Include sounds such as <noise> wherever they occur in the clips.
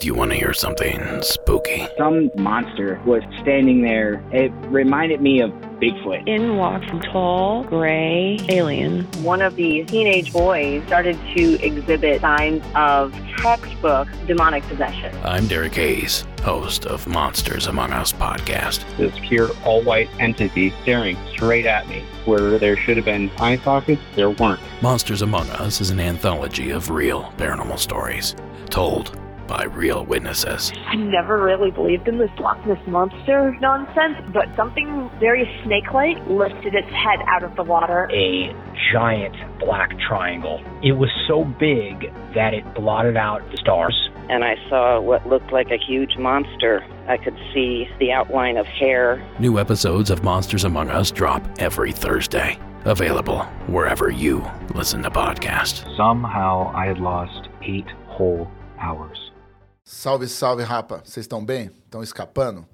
Do you want to hear something spooky? Some monster was standing there. It reminded me of Bigfoot. In walked a tall, gray alien. One of the teenage boys started to exhibit signs of textbook demonic possession. I'm Derek Hayes, host of Monsters Among Us podcast. This pure all white entity staring straight at me. Where there should have been eye sockets, there weren't. Monsters Among Us is an anthology of real paranormal stories told by real witnesses. I never really believed in this Loch Ness monster nonsense, but something very snake-like lifted its head out of the water. A giant black triangle. It was so big that it blotted out the stars. and I saw what looked like a huge monster. I could see the outline of hair. New episodes of Monsters Among Us drop every Thursday. Available wherever you listen to podcasts. Somehow I had lost eight whole hours. Salve, salve, rapa. Vocês estão bem? Estão escapando?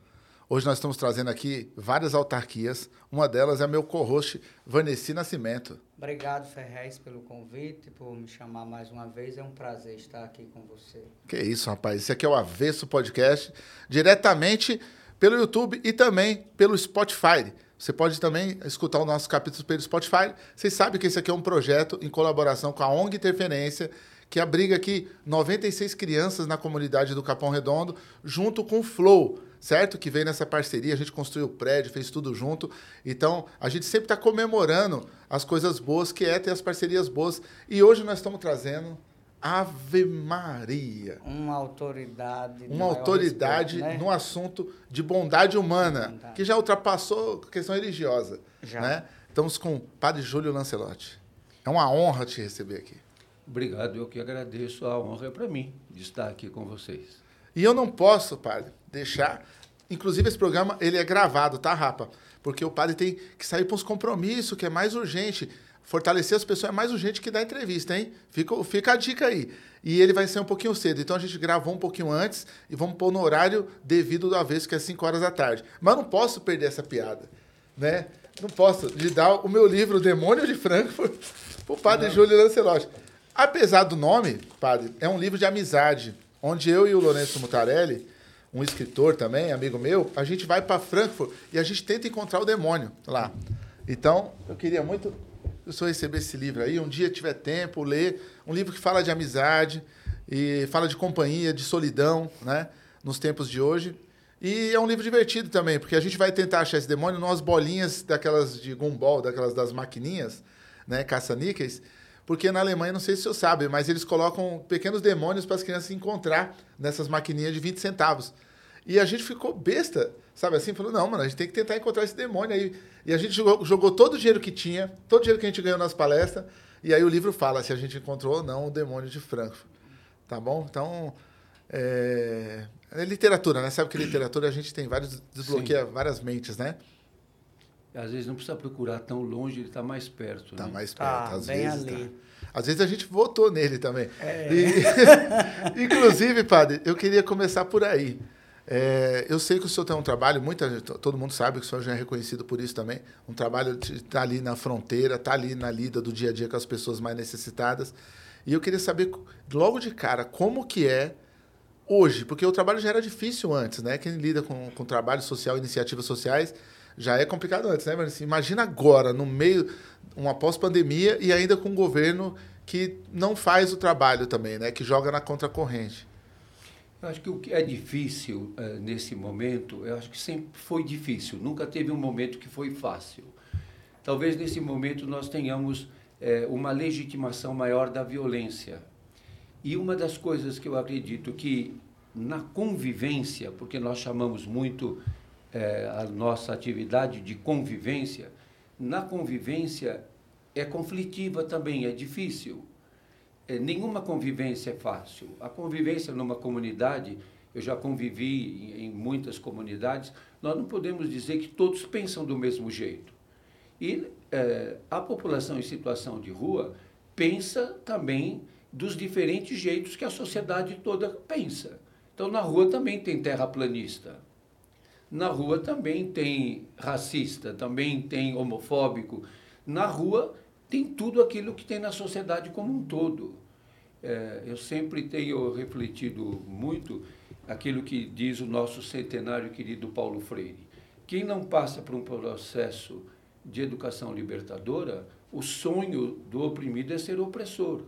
Hoje nós estamos trazendo aqui várias autarquias. Uma delas é meu co-host, Vanessa Nascimento. Obrigado, Ferrez, pelo convite, por me chamar mais uma vez. É um prazer estar aqui com você. Que isso, rapaz. Esse aqui é o Avesso Podcast, diretamente pelo YouTube e também pelo Spotify. Você pode também escutar os nossos capítulos pelo Spotify. Vocês sabem que esse aqui é um projeto em colaboração com a ONG Interferência, que abriga aqui 96 crianças na comunidade do Capão Redondo, junto com o Flow, certo? Que veio nessa parceria, a gente construiu o prédio, fez tudo junto. Então, a gente sempre está comemorando as coisas boas, que é ter as parcerias boas. E hoje nós estamos trazendo Ave Maria. Uma autoridade. de Uma autoridade respeito, né? no assunto de bondade humana, Bondade. que já ultrapassou a questão religiosa. Já. Né? Estamos com o Padre Júlio Lancelotti. É uma honra te receber aqui. Obrigado, eu que agradeço. A honra é para mim de estar aqui com vocês. E eu não posso, padre, deixar. Inclusive, esse programa ele é gravado, tá, Rapa? Porque o padre tem que sair para uns compromissos, que é mais urgente. Fortalecer as pessoas é mais urgente que dar entrevista, hein? Fica, fica a dica aí. E ele vai ser um pouquinho cedo. Então a gente gravou um pouquinho antes e vamos pôr no horário devido do avesso, que é 5 horas da tarde. Mas não posso perder essa piada, né? Não posso de dar o meu livro, Demônio de Frankfurt, <laughs> pro padre Júlio Lancelotti. Apesar do nome, padre, é um livro de amizade, onde eu e o Lourenço Mutarelli, um escritor também, amigo meu, a gente vai para Frankfurt e a gente tenta encontrar o demônio lá. Então, eu queria muito o senhor receber esse livro aí, um dia tiver tempo, ler, um livro que fala de amizade e fala de companhia, de solidão, né, nos tempos de hoje. E é um livro divertido também, porque a gente vai tentar achar esse demônio numas bolinhas daquelas de gumball, daquelas das maquininhas, né, caça-níqueis, porque na Alemanha, não sei se o senhor sabe, mas eles colocam pequenos demônios para as crianças encontrar nessas maquininhas de 20 centavos. E a gente ficou besta, sabe assim? Falou, não, mano, a gente tem que tentar encontrar esse demônio aí. E a gente jogou, jogou todo o dinheiro que tinha, todo o dinheiro que a gente ganhou nas palestras, e aí o livro fala se a gente encontrou ou não o demônio de Frankfurt. Tá bom? Então, é, é literatura, né? Sabe que literatura a gente tem vários, desbloqueia várias mentes, né? Às vezes não precisa procurar tão longe, ele está mais perto. Tá né? mais perto, Tá, às bem vezes. ali. tá. Às vezes a gente votou nele também. É. E- <laughs> inclusive, padre, eu queria começar por aí. É, eu sei que o senhor tem um trabalho, muita, gente- todo mundo sabe que o senhor já é reconhecido por isso também. Um trabalho de estar ali na fronteira, estar ali na lida do dia a dia com as pessoas mais necessitadas. E eu queria saber, logo de cara, como que é hoje, porque o trabalho já era difícil antes, né? Quem lida com, com trabalho social, iniciativas sociais, já é complicado antes, né? Mas assim, imagina agora, no meio, uma pós-pandemia e ainda com um governo que não faz o trabalho também, né? Que joga na contracorrente. Eu acho que o que é difícil eh, nesse momento, eu acho que sempre foi difícil. Nunca teve um momento que foi fácil. Talvez nesse momento nós tenhamos eh, uma legitimação maior da violência. E uma das coisas que eu acredito que na convivência, porque nós chamamos muito eh, a nossa atividade de convivência, na convivência é conflitiva também, é difícil. É, nenhuma convivência é fácil. A convivência numa comunidade eu já convivi em, em muitas comunidades, nós não podemos dizer que todos pensam do mesmo jeito. E é, a população em situação de rua pensa também dos diferentes jeitos que a sociedade toda pensa. Então, na rua também tem terraplanista. Na rua também tem racista, também tem homofóbico. Na rua tem tudo aquilo que tem na sociedade como um todo. É, eu sempre tenho refletido muito aquilo que diz o nosso centenário querido Paulo Freire. Quem não passa por um processo de educação libertadora, o sonho do oprimido é ser opressor.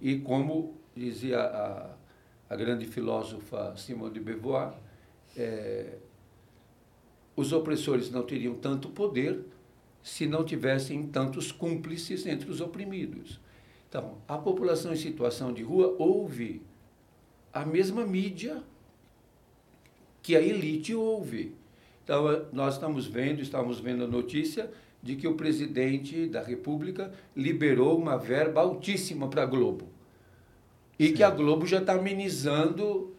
E como dizia a, a grande filósofa Simone de Beauvoir, é, os opressores não teriam tanto poder se não tivessem tantos cúmplices entre os oprimidos. Então, a população em situação de rua ouve a mesma mídia que a elite ouve. Então, nós estamos vendo, estamos vendo a notícia de que o presidente da República liberou uma verba altíssima para a Globo. E Sim. que a Globo já está amenizando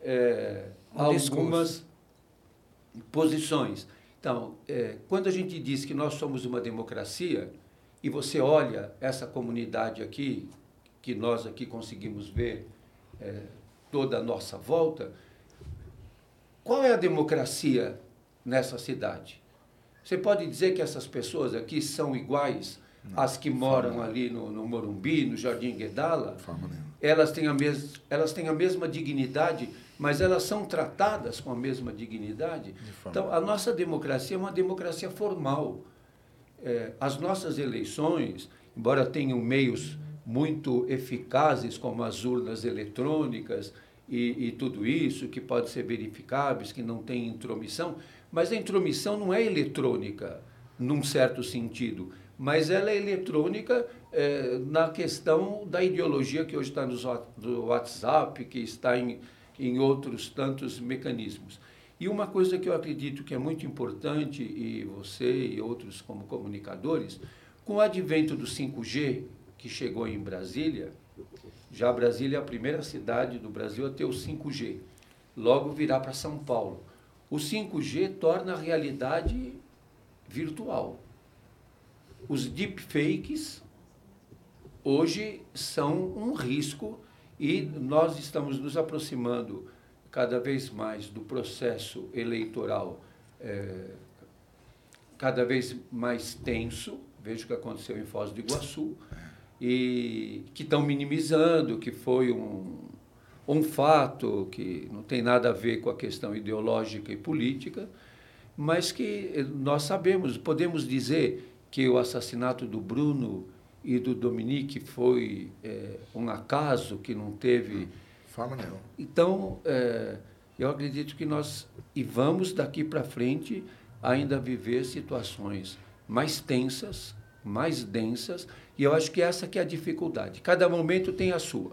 é, um algumas discurso. Posições. Então, é, quando a gente diz que nós somos uma democracia, e você olha essa comunidade aqui, que nós aqui conseguimos ver, é, toda a nossa volta, qual é a democracia nessa cidade? Você pode dizer que essas pessoas aqui são iguais às que moram ali no, no, Morumbi, no Jardim Guedala? Elas têm, a mes, elas têm a mesma dignidade, mas elas são tratadas com a mesma dignidade? Então, a nossa democracia é uma democracia formal. É, as nossas eleições, embora tenham meios muito eficazes, como as urnas eletrônicas e, e tudo isso, que pode ser verificáveis, que não tem intromissão, mas a intromissão não é eletrônica, num certo sentido, mas ela é eletrônica é, na questão da ideologia que hoje está no WhatsApp, que está em, em outros tantos mecanismos. E uma coisa que eu acredito que é muito importante, e você e outros como comunicadores, com o advento do 5G, que chegou em Brasília, já Brasília é a primeira cidade do Brasil a ter o 5G. Logo virá para São Paulo. O 5G torna a realidade virtual. Os deepfakes hoje são um risco e nós estamos nos aproximando cada vez mais do processo eleitoral é, cada vez mais tenso. Veja o que aconteceu em Foz do Iguaçu e que estão minimizando, que foi um, um fato que não tem nada a ver com a questão ideológica e política, mas que nós sabemos, podemos dizer que o assassinato do Bruno e do Dominique foi é, um acaso que não teve. Forma nenhuma. Então, é, eu acredito que nós e vamos daqui para frente ainda viver situações mais tensas, mais densas, e eu acho que essa que é a dificuldade. Cada momento tem a sua.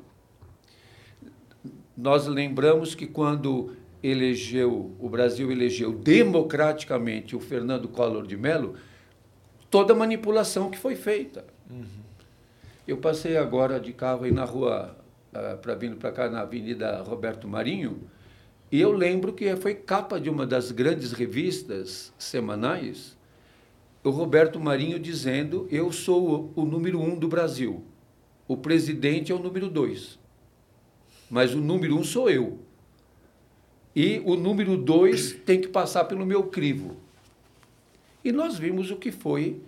Nós lembramos que quando elegeu, o Brasil elegeu democraticamente o Fernando Collor de Mello, toda a manipulação que foi feita. Uhum. Eu passei agora de carro aí na rua, uh, para vindo para cá, na Avenida Roberto Marinho, e eu lembro que foi capa de uma das grandes revistas semanais, o Roberto Marinho dizendo: Eu sou o, o número um do Brasil. O presidente é o número dois. Mas o número um sou eu. E o número dois tem que passar pelo meu crivo. E nós vimos o que foi,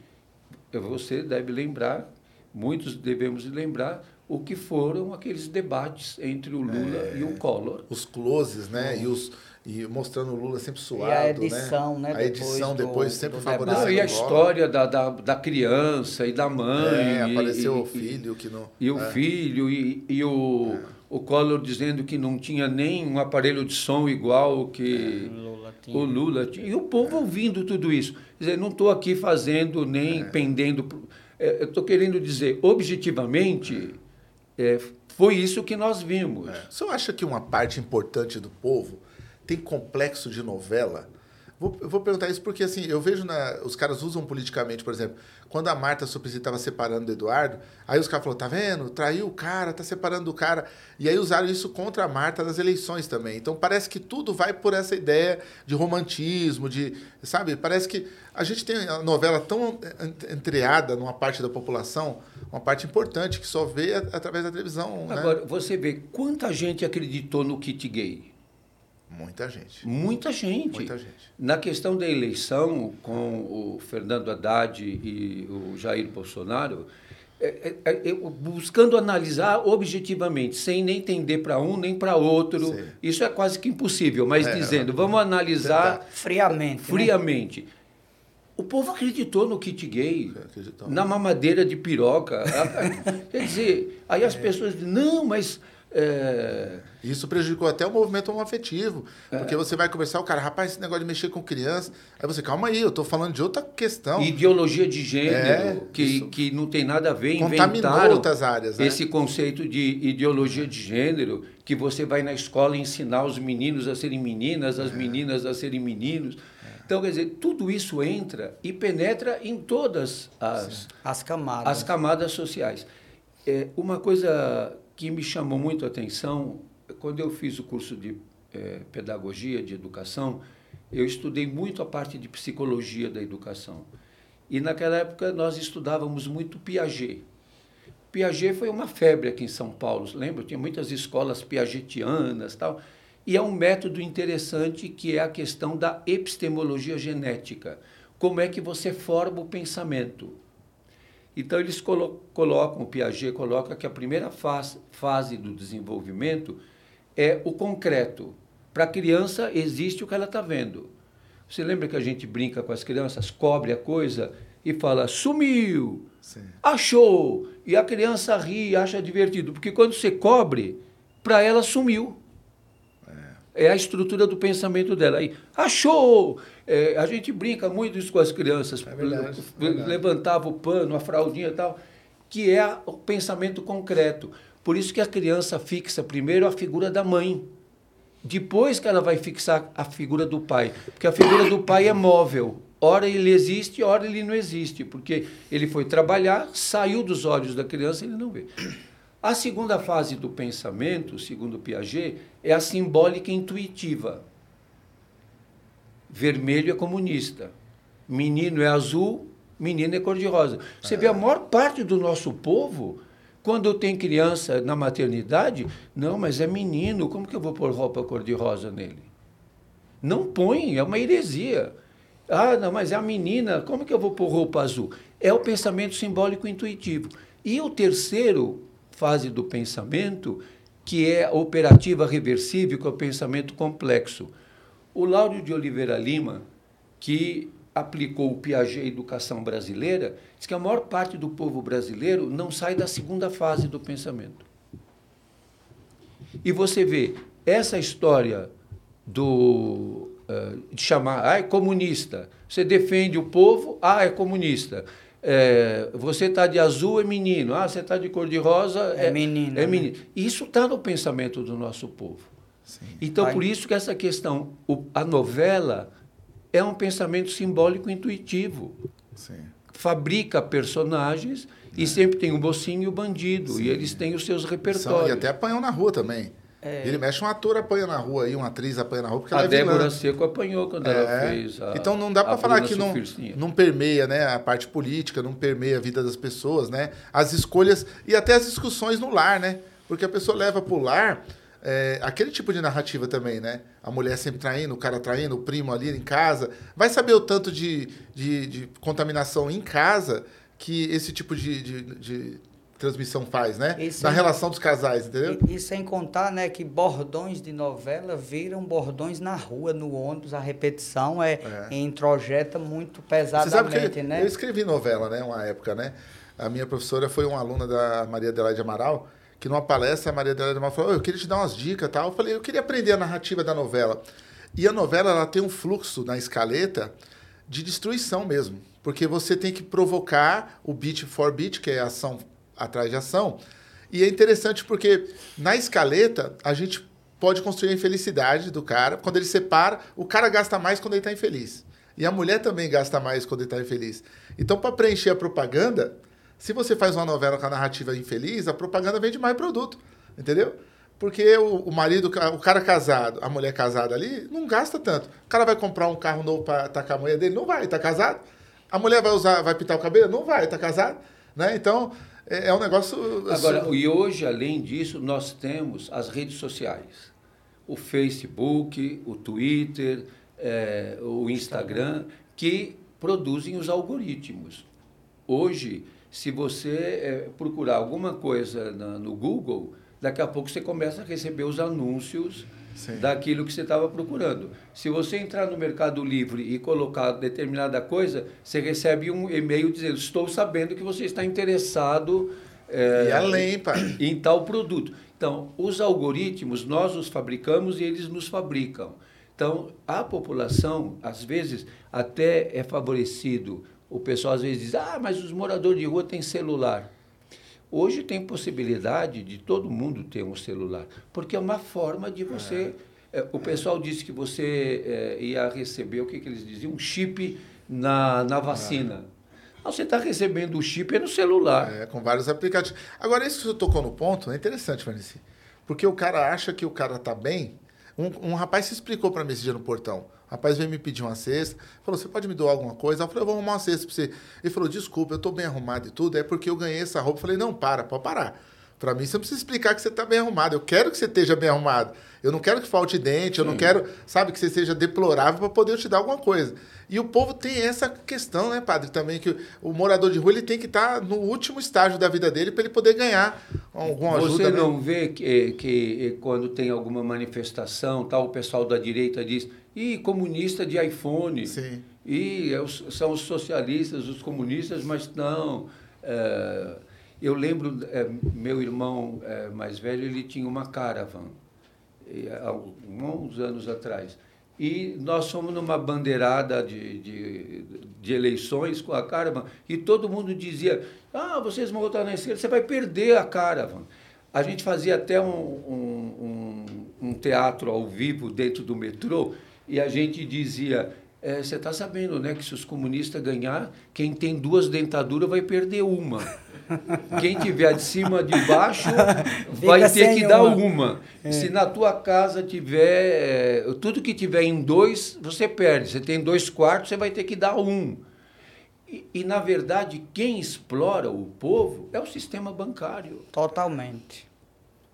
você deve lembrar, muitos devemos lembrar, o que foram aqueles debates entre o Lula é, e o Collor. Os closes, né? E os e mostrando o Lula sempre suado, e a edição, né? né? A edição depois, do, sempre favorecendo E a história da, da, da, criança e da mãe. É, e, apareceu e, o filho que não... E o é. filho e, e o, é. O Collor dizendo que não tinha nem um aparelho de som igual que é. o Lula tinha. E o povo ouvindo tudo isso. Quer dizer, não estou aqui fazendo nem pendendo... eu estou querendo dizer, objetivamente, foi isso que nós vimos. Você acha que uma parte importante do povo tem complexo de novela. Vou, vou perguntar isso porque, assim, eu vejo, na, os caras usam politicamente, por exemplo, quando a Marta Suplicy estava separando do Eduardo, aí os caras falaram, tá vendo? Traiu o cara, tá separando do cara. E aí usaram isso contra a Marta nas eleições também. Então parece que tudo vai por essa ideia de romantismo, de, sabe? Parece que a gente tem a novela tão entreada numa parte da população, uma parte importante que só vê através da televisão. Né? Agora, né? você vê quanta gente acreditou no kit gay. Muita gente. Muita gente. Muita gente. Na questão da eleição, com o Fernando Haddad e o Jair Bolsonaro, é, é, é, buscando analisar objetivamente, sem nem entender para um nem para outro. Sim. Isso é quase que impossível, mas é, dizendo, vamos analisar friamente. Friamente. Né? O povo acreditou no kit gay, na mamadeira de piroca. Quer dizer, aí as é. pessoas dizem, não, mas é... Isso prejudicou até o movimento homoafetivo. É. Porque você vai conversar, o cara, rapaz, esse negócio de mexer com criança. Aí você, calma aí, eu estou falando de outra questão. Ideologia de gênero, é, que, que não tem nada a ver. Contaminou outras áreas. Né? Esse conceito de ideologia de gênero, que você vai na escola ensinar os meninos a serem meninas, as é. meninas a serem meninos. Então, quer dizer, tudo isso entra e penetra em todas as, as camadas. as camadas sociais. É, uma coisa que me chamou muito a atenção, quando eu fiz o curso de é, pedagogia, de educação, eu estudei muito a parte de psicologia da educação. E naquela época nós estudávamos muito Piaget. Piaget foi uma febre aqui em São Paulo, lembra? Tinha muitas escolas piagetianas tal. E é um método interessante que é a questão da epistemologia genética. Como é que você forma o pensamento? Então, eles colo colocam, o Piaget coloca que a primeira fase, fase do desenvolvimento é o concreto. Para a criança, existe o que ela está vendo. Você lembra que a gente brinca com as crianças, cobre a coisa e fala, sumiu, Sim. achou. E a criança ri, acha divertido. Porque quando você cobre, para ela sumiu. É. é a estrutura do pensamento dela. Aí, achou! É, a gente brinca muito isso com as crianças, é verdade, verdade. levantava o pano, a fraldinha e tal, que é o pensamento concreto. Por isso que a criança fixa primeiro a figura da mãe, depois que ela vai fixar a figura do pai, porque a figura do pai é móvel. Ora ele existe, ora ele não existe, porque ele foi trabalhar, saiu dos olhos da criança, ele não vê. A segunda fase do pensamento, segundo Piaget, é a simbólica intuitiva. Vermelho é comunista. Menino é azul, menina é cor-de-rosa. Você vê a maior parte do nosso povo, quando tem criança na maternidade, não, mas é menino, como que eu vou pôr roupa cor-de-rosa nele? Não põe, é uma heresia. Ah, não, mas é a menina, como que eu vou pôr roupa azul? É o pensamento simbólico intuitivo. E o terceiro fase do pensamento, que é a operativa reversível, que é o pensamento complexo. O Láudio de Oliveira Lima, que aplicou o Piaget à educação brasileira, diz que a maior parte do povo brasileiro não sai da segunda fase do pensamento. E você vê essa história do uh, de chamar, ah, é comunista. Você defende o povo, ah, é comunista. É, você está de azul, é menino. Ah, você está de cor de rosa, é, é menino. É menino. Né? Isso está no pensamento do nosso povo. Sim. Então, por isso que essa questão, o, a novela é um pensamento simbólico intuitivo. Sim. Fabrica personagens é. e sempre tem o mocinho e o bandido. Sim. E eles têm os seus repertórios. São, e até apanham na rua também. É. Ele mexe um ator apanha na rua aí, uma atriz apanha na rua porque a ela é Débora vilã. Seco apanhou quando é. ela fez. A, então não dá para falar que não, não permeia, né, a parte política, não permeia a vida das pessoas, né? As escolhas e até as discussões no lar, né? Porque a pessoa leva para o lar é, aquele tipo de narrativa também, né? A mulher sempre traindo, o cara traindo, o primo ali em casa. Vai saber o tanto de, de, de contaminação em casa que esse tipo de, de, de transmissão faz, né? Na relação dos casais, entendeu? E, e, sem contar, né, que bordões de novela viram bordões na rua, no ônibus, a repetição é, é. introjeta muito pesadamente, Você sabe que né? Eu escrevi novela, né, uma época, né? A minha professora foi uma aluna da Maria Adelaide Amaral, que numa palestra a Maria Adelaide Amaral falou, eu queria te dar umas dicas tal. Eu falei, eu queria aprender a narrativa da novela. E a novela ela tem um fluxo na escaleta de destruição mesmo. Porque você tem que provocar o beat for beat, que é ação atrás de ação. E é interessante porque na escaleta a gente pode construir a infelicidade do cara. Quando ele separa, o cara gasta mais quando ele está infeliz. E a mulher também gasta mais quando ele está infeliz. Então, para preencher a propaganda, se você faz uma novela com a narrativa infeliz, a propaganda vende mais produto. Entendeu? Porque o, o marido, o cara casado, a mulher casada ali, não gasta tanto. O cara vai comprar um carro novo para tacar a mulher dele? Não vai, está casado. A mulher vai usar, vai pintar o cabelo? Não vai, está casado. Né? Então, é, é um negócio. Agora, e hoje, além disso, nós temos as redes sociais. O Facebook, o Twitter, é, o Instagram, que produzem os algoritmos. Hoje, se você é, procurar alguma coisa na, no Google, daqui a pouco você começa a receber os anúncios Sim. daquilo que você estava procurando. Se você entrar no Mercado Livre e colocar determinada coisa, você recebe um e-mail dizendo: Estou sabendo que você está interessado é, e além, pai. em tal produto. Então, os algoritmos, nós os fabricamos e eles nos fabricam. Então, a população, às vezes, até é favorecido. O pessoal às vezes diz: ah, mas os moradores de rua têm celular. Hoje tem possibilidade de todo mundo ter um celular, porque é uma forma de você. É. o pessoal disse que você é, ia receber, o que, que eles diziam? Um chip na, na vacina. Ah. Você está recebendo o chip no celular. É, com vários aplicativos. Agora, isso que você tocou no ponto é interessante, Vanessa. Porque o cara acha que o cara está bem. Um, um rapaz se explicou para mim esse dia no portão. O rapaz veio me pedir uma cesta, falou: Você pode me doar alguma coisa? Eu falei: Eu vou arrumar uma cesta para você. Ele falou: Desculpa, eu estou bem arrumado e tudo, é porque eu ganhei essa roupa. Eu falei: Não, para, pode parar. Para mim, você não precisa explicar que você está bem arrumado. Eu quero que você esteja bem arrumado. Eu não quero que falte dente, eu não quero, sabe, que você seja deplorável para poder te dar alguma coisa. E o povo tem essa questão, né, padre, também, que o morador de rua ele tem que estar tá no último estágio da vida dele para ele poder ganhar alguma ajuda. Você né? não né? vê que, que quando tem alguma manifestação, tal, o pessoal da direita diz, e comunista de iPhone. Sim. E é são os socialistas, os comunistas, mas não. É, eu lembro, é, meu irmão é, mais velho, ele tinha uma caravan, há alguns anos atrás. E nós fomos numa bandeirada de, de, de, eleições com a Caravan e todo mundo dizia: Ah, vocês vão votar na esquerda, você vai perder a Caravan. A gente fazia até um, um, um, um teatro ao vivo dentro do metrô e a gente dizia: é, você está sabendo né, que se os comunistas ganhar, quem tem duas dentaduras vai perder uma. Quem tiver de cima de baixo <laughs> vai ter que dar uma. É. Se na tua casa tiver é, tudo que tiver em dois, você perde. Você tem dois quartos, você vai ter que dar um. E, e na verdade, quem explora o povo é o sistema bancário. Totalmente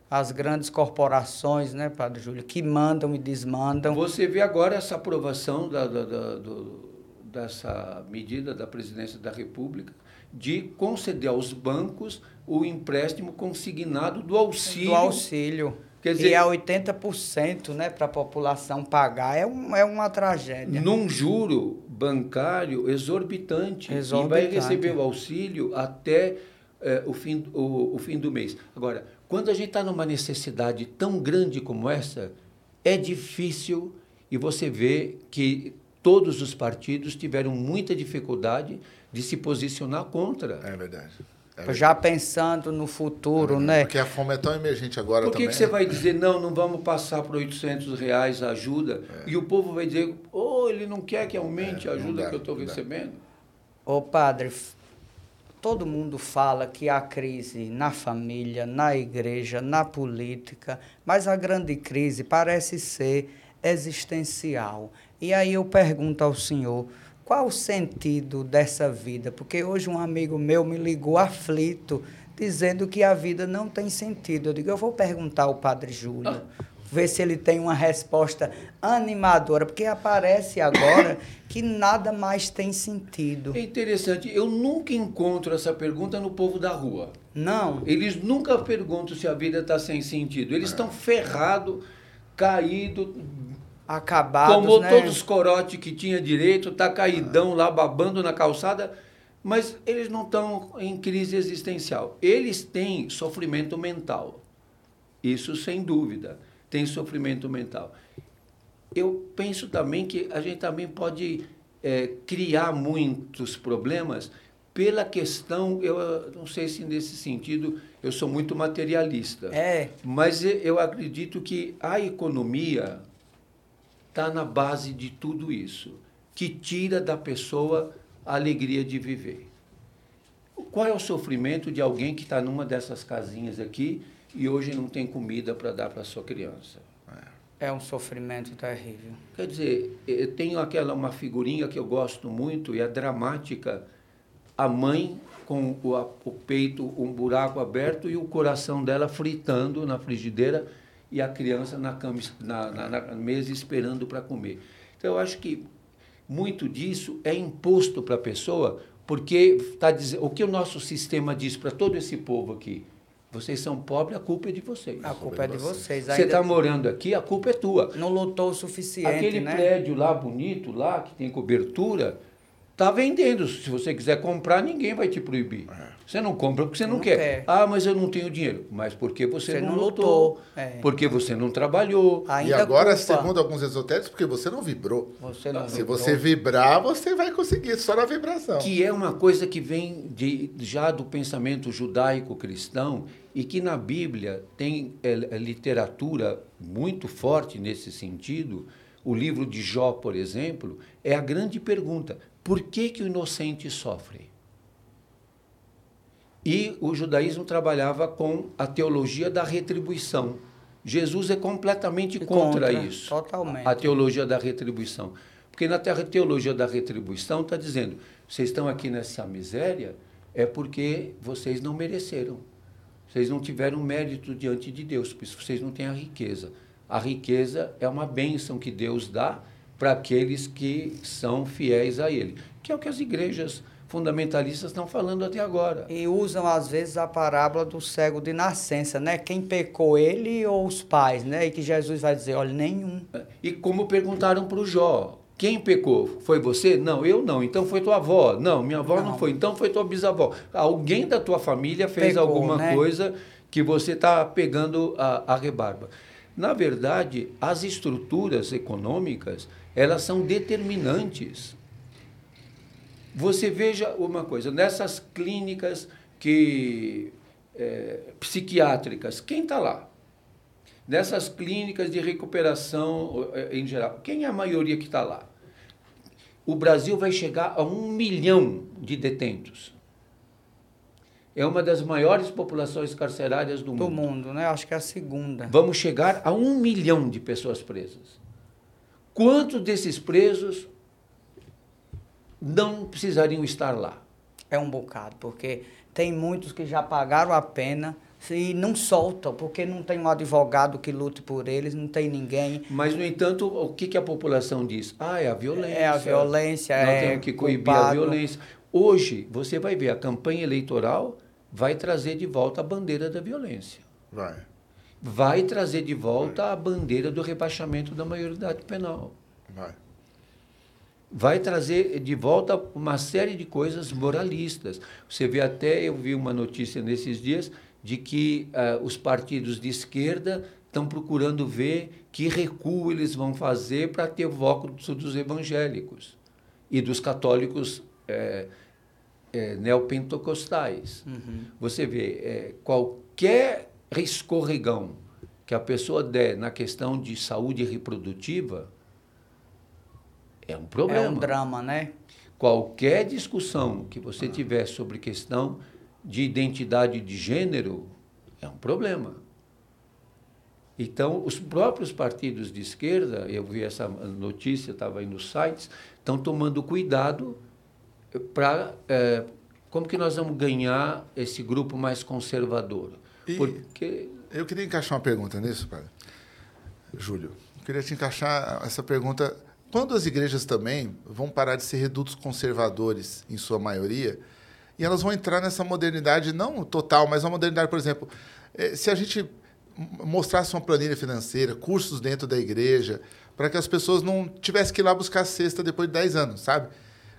as grandes corporações, né, Padre Júlio, que mandam e desmandam. Você vê agora essa aprovação da, da, da do, dessa medida da Presidência da República de conceder aos bancos o empréstimo consignado do auxílio. Do auxílio. Quer dizer, e é 80% né, para a população pagar. É, um, é uma tragédia. Num juro bancário exorbitante. exorbitante. E vai receber o auxílio até é, o, fim, o, o fim do mês. Agora, quando a gente está numa necessidade tão grande como essa, é difícil e você vê que todos os partidos tiveram muita dificuldade de se posicionar contra. É verdade. É Já pensando no futuro, é né? Porque a fome é tão emergente agora Por que também. Por que você vai dizer, não, não vamos passar para 800 reais a ajuda? É. E o povo vai dizer, oh, ele não quer que aumente é, a ajuda dá, que eu estou recebendo? Ô, padre, todo mundo fala que há crise na família, na igreja, na política, mas a grande crise parece ser existencial. E aí eu pergunto ao senhor, qual o sentido dessa vida? Porque hoje um amigo meu me ligou aflito, dizendo que a vida não tem sentido. Eu digo, eu vou perguntar ao padre Júlio. Ah ver se ele tem uma resposta animadora, porque aparece agora <coughs> que nada mais tem sentido. É interessante, eu nunca encontro essa pergunta no povo da rua. Não. Eles nunca perguntam se a vida está sem sentido. Eles estão ferrados, caídos, acabados. Tomou né? todos os corotes que tinha direito, está caidão lá, babando na calçada, mas eles não estão em crise existencial. Eles têm sofrimento mental. Isso sem dúvida tem sofrimento mental. Eu penso também que a gente também pode é, criar muitos problemas pela questão, eu ah, não sei se nesse sentido eu sou muito materialista. É. Mas eu acredito que a economia está na base de tudo isso, que tira da pessoa a alegria de viver. Qual é o sofrimento de alguém que está numa dessas casinhas aqui e hoje não tem comida para dar para sua criança? É um sofrimento terrível. Quer dizer, eu tenho aquela uma figurinha que eu gosto muito e é dramática. A mãe com o, o peito, um buraco aberto e o coração dela fritando na frigideira e a criança na, cama, na, na- na mesa esperando para comer. Então, eu acho que muito disso é imposto para a pessoa, porque tá dizendo, o que o nosso sistema diz para todo esse povo aqui? Vocês são pobres, a culpa é de vocês. A culpa é de vocês. Você está morando aqui, a culpa é tua. não lutou o suficiente, Aquele né? prédio lá bonito, lá, que tem cobertura, tá vendendo. Se você quiser comprar, ninguém vai te proibir. Você não compra porque você não, Não quer. quer. Ah, mas eu não tenho dinheiro. Mas porque você, Você não, não lutou. lutou, é. Porque você não trabalhou. E Ainda agora, culpa. segundo alguns esotéricos, porque você não vibrou. Você não Se vibrou. você vibrar, você vai conseguir, só na vibração. Que é uma coisa que vem de, já do pensamento judaico-cristão e que na Bíblia tem é, é, literatura muito forte nesse sentido. O livro de Jó, por exemplo, é a grande pergunta: por que, que o inocente sofre? E o judaísmo trabalhava com a teologia da retribuição. Jesus é completamente contra, Contra, isso. totalmente. A teologia da retribuição. Porque na terra- teologia da retribuição está dizendo: vocês estão aqui nessa miséria é porque vocês não mereceram. Vocês não tiveram mérito diante de Deus, por isso vocês não têm a riqueza. A riqueza é uma bênção que Deus dá para aqueles que são fiéis a Ele, que é o que as igrejas fundamentalistas estão falando até agora. E usam, às vezes, a parábola do cego de nascença, né? Quem pecou, ele ou os pais, né? E que Jesus vai dizer, olha, nenhum. E como perguntaram para o Jó, quem pecou? Foi você? Não, eu não. Então foi tua avó? Não, minha avó não, Não. foi. Então foi tua bisavó. Alguém da tua família fez Pegou, alguma né? coisa que você está pegando a, a rebarba. Na verdade, as estruturas econômicas, elas são determinantes. Você veja uma coisa, nessas clínicas que eh, psiquiátricas, quem está lá? Nessas clínicas de recuperação eh, em geral, quem é a maioria que está lá? O Brasil vai chegar a um milhão de detentos. É uma das maiores populações carcerárias do, Do mundo. mundo, né? Acho que é a segunda. Vamos chegar a um milhão de pessoas presas. Quantos desses presos não precisariam estar lá? É um bocado, porque tem muitos que já pagaram a pena e não soltam, porque não tem um advogado que lute por eles, não tem ninguém. Mas, no entanto, o que, que a população diz? Ah, é a violência. É a violência, Nós é temos que coibir a culpado. violência. Hoje, você vai ver, a campanha eleitoral vai trazer de volta a bandeira da violência. Vai. Vai trazer de volta a bandeira do rebaixamento da maioridade penal. Vai. vai trazer de volta uma série de coisas moralistas. Você vê até, eu vi uma notícia nesses dias, de que ah, os partidos de esquerda estão procurando ver que recuo eles vão fazer para ter o voto dos evangélicos e dos católicos eh, eh, neopentecostais. Você vê, eh, qualquer escorregão que a pessoa der na questão de saúde reprodutiva, é um problema. É um drama, né? Qualquer discussão que você tiver sobre questão de identidade de gênero é um problema. Então, os próprios partidos de esquerda, eu vi essa notícia, estava aí nos sites, estão tomando cuidado para como que nós vamos ganhar esse grupo mais conservador. E- Porque Eu queria encaixar uma pergunta nisso, padre. Júlio, eu queria te encaixar essa pergunta. Quando as igrejas também vão parar de ser redutos conservadores, em sua maioria, e elas vão entrar nessa modernidade, não total, mas uma modernidade, por exemplo, eh, se a gente mostrasse uma planilha financeira, cursos dentro da igreja, para que as pessoas não tivessem que ir lá buscar a cesta depois de 10 anos, sabe?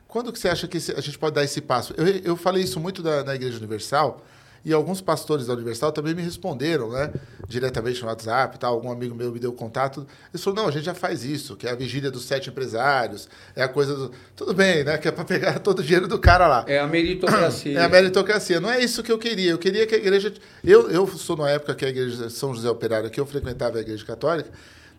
Quando que você acha que a gente pode dar esse passo? Eu, eu falei isso muito da, da Igreja Universal, E alguns pastores da Universal também me responderam, né? Diretamente no WhatsApp, tal. algum amigo meu me deu contato. Eles falaram, não, a gente já faz isso, que é a vigília dos sete empresários, é a coisa do... Tudo bem, né? Que é para pegar <laughs> todo o dinheiro do cara lá. É a meritocracia. <clears throat> É a meritocracia. Não é isso que eu queria. Eu queria que a igreja... Eu, eu sou na época que a igreja São José Operário, que eu frequentava a igreja católica,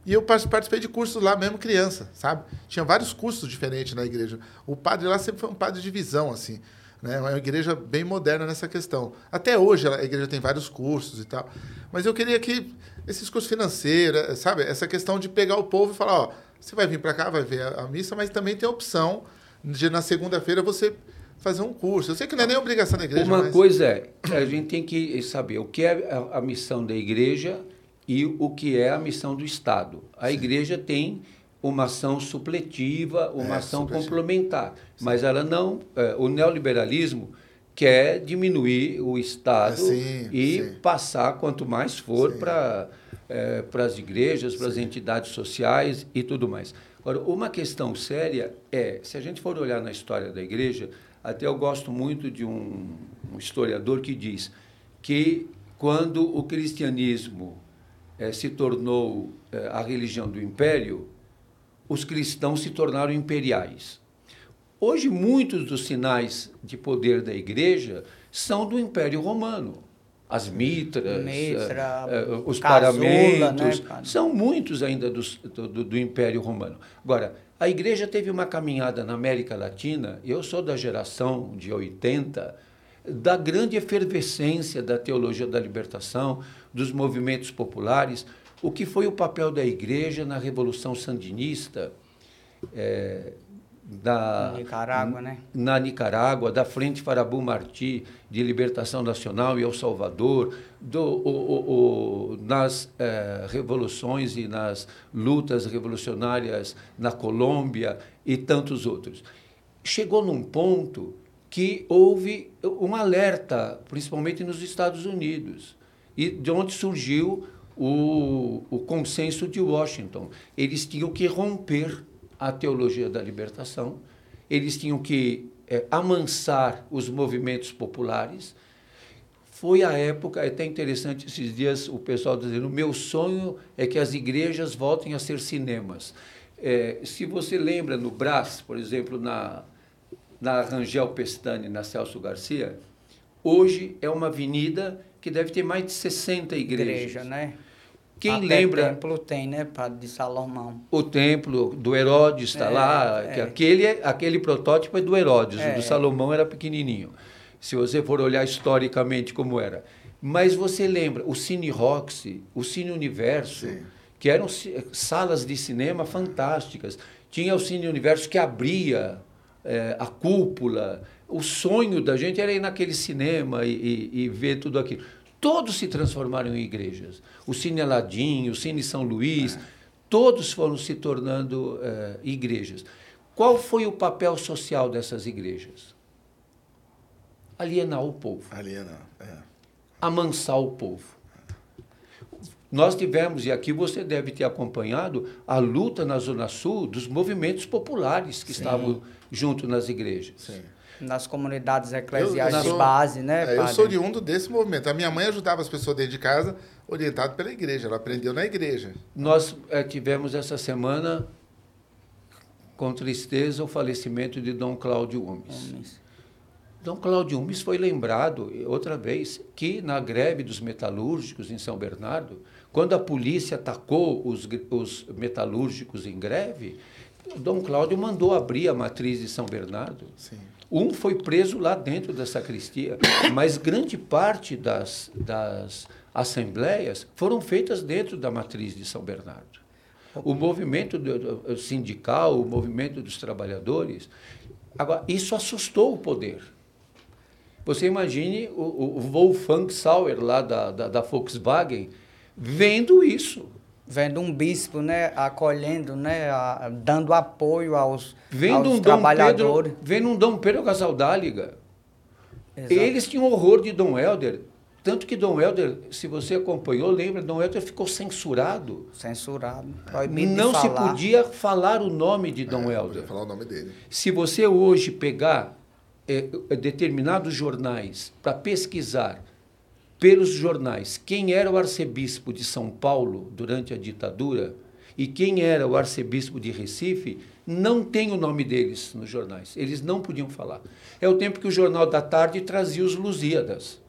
e eu participei de cursos lá mesmo criança, sabe? Tinha vários cursos diferentes na igreja. O padre lá sempre foi um padre de visão, assim. Né? É uma igreja bem moderna nessa questão. Até hoje a igreja tem vários cursos e tal. Mas eu queria que esses cursos financeiros, sabe? Essa questão de pegar o povo e falar, ó, você vai vir para cá, vai ver a, missa, mas também tem a opção de na segunda-feira você fazer um curso. Eu sei que não é nem obrigação da igreja. Uma mas... coisa é, a gente tem que saber o que é a, a missão da igreja e o que é a missão do Estado. A Sim. igreja tem uma ação supletiva, uma é, ação supletiva. complementar. Sim. Mas ela não. É, o neoliberalismo quer diminuir o Estado é, sim, e sim. passar quanto mais for para é, as igrejas, para as entidades sociais e tudo mais. Agora, uma questão séria é, se a gente for olhar na história da igreja, até eu gosto muito de um, um historiador que diz que quando o cristianismo é, se tornou é, a religião do império, os cristãos se tornaram imperiais. Hoje, muitos dos sinais de poder da igreja são do Império Romano. As mitras, Mitra, uh, uh, os casula, paramentos, né, são muitos ainda dos, do, do Império Romano. Agora, a igreja teve uma caminhada na América Latina, eu sou da geração de 80, da grande efervescência da teologia da libertação, dos movimentos populares o que foi o papel da igreja na Revolução Sandinista, é, da, Nicarágua, né? na Nicarágua, da Frente Farabu Martí de Libertação Nacional e El Salvador, do, o, o, o, nas é, revoluções e nas lutas revolucionárias na Colômbia e tantos outros. Chegou num ponto que houve um alerta, principalmente nos Estados Unidos, e de onde surgiu o, o consenso de Washington. Eles tinham que romper a teologia da libertação, eles tinham que é, amansar os movimentos populares. Foi a época, é até interessante esses dias o pessoal dizendo: meu sonho é que as igrejas voltem a ser cinemas. É, se você lembra no Brás, por exemplo, na, na Rangel Pestane, na Celso Garcia, hoje é uma avenida que deve ter mais de 60 igrejas. Igreja, né? Quem Até lembra. O templo tem, né, Padre de Salomão? O templo do Herodes está é, lá. É. Que aquele, aquele protótipo é do Herodes, é. o do Salomão era pequenininho. Se você for olhar historicamente como era. Mas você lembra, o Cine Roxy, o Cine Universo, Sim. que eram salas de cinema fantásticas. Tinha o Cine Universo que abria é, a cúpula. O sonho da gente era ir naquele cinema e, e, e ver tudo aquilo todos se transformaram em igrejas. O Cine Aladim, o Cine São Luís, é. todos foram se tornando uh, igrejas. Qual foi o papel social dessas igrejas? Alienar o povo. Alienar, é. Amansar o povo. Nós tivemos, e aqui você deve ter acompanhado, a luta na Zona Sul dos movimentos populares que Sim. estavam junto nas igrejas. Sim nas comunidades eclesiais eu, eu de base, né? É, eu sou de um desse movimento. A minha mãe ajudava as pessoas dentro de casa, orientado pela igreja. Ela aprendeu na igreja. Nós é, tivemos essa semana, com tristeza, o falecimento de Dom Cláudio Umes. Dom Cláudio Umes foi lembrado outra vez que na greve dos metalúrgicos em São Bernardo, quando a polícia atacou os, os metalúrgicos em greve, Dom Cláudio mandou abrir a matriz de São Bernardo. Sim. Um foi preso lá dentro da sacristia, mas grande parte das, das assembleias foram feitas dentro da matriz de São Bernardo. O movimento sindical, o movimento dos trabalhadores, agora isso assustou o poder. Você imagine o, o Wolfgang Sauer lá da, da, da Volkswagen vendo isso vendo um bispo, né, acolhendo, né, a, dando apoio aos, vendo aos um trabalhadores. Pedro, vendo um Dom Pedro Casaldáliga. Exato. Eles tinham horror de Dom Helder. Tanto que Dom Helder, se você acompanhou, lembra, Dom Helder ficou censurado. Censurado. Não se podia falar o nome de Dom é, Helder. falar o nome dele. Se você hoje pegar é, determinados jornais para pesquisar pelos jornais quem era o arcebispo de São Paulo durante a ditadura e quem era o arcebispo de Recife, não tem o nome deles nos jornais. Eles não podiam falar. É o tempo que o Jornal da Tarde trazia os Lusíadas.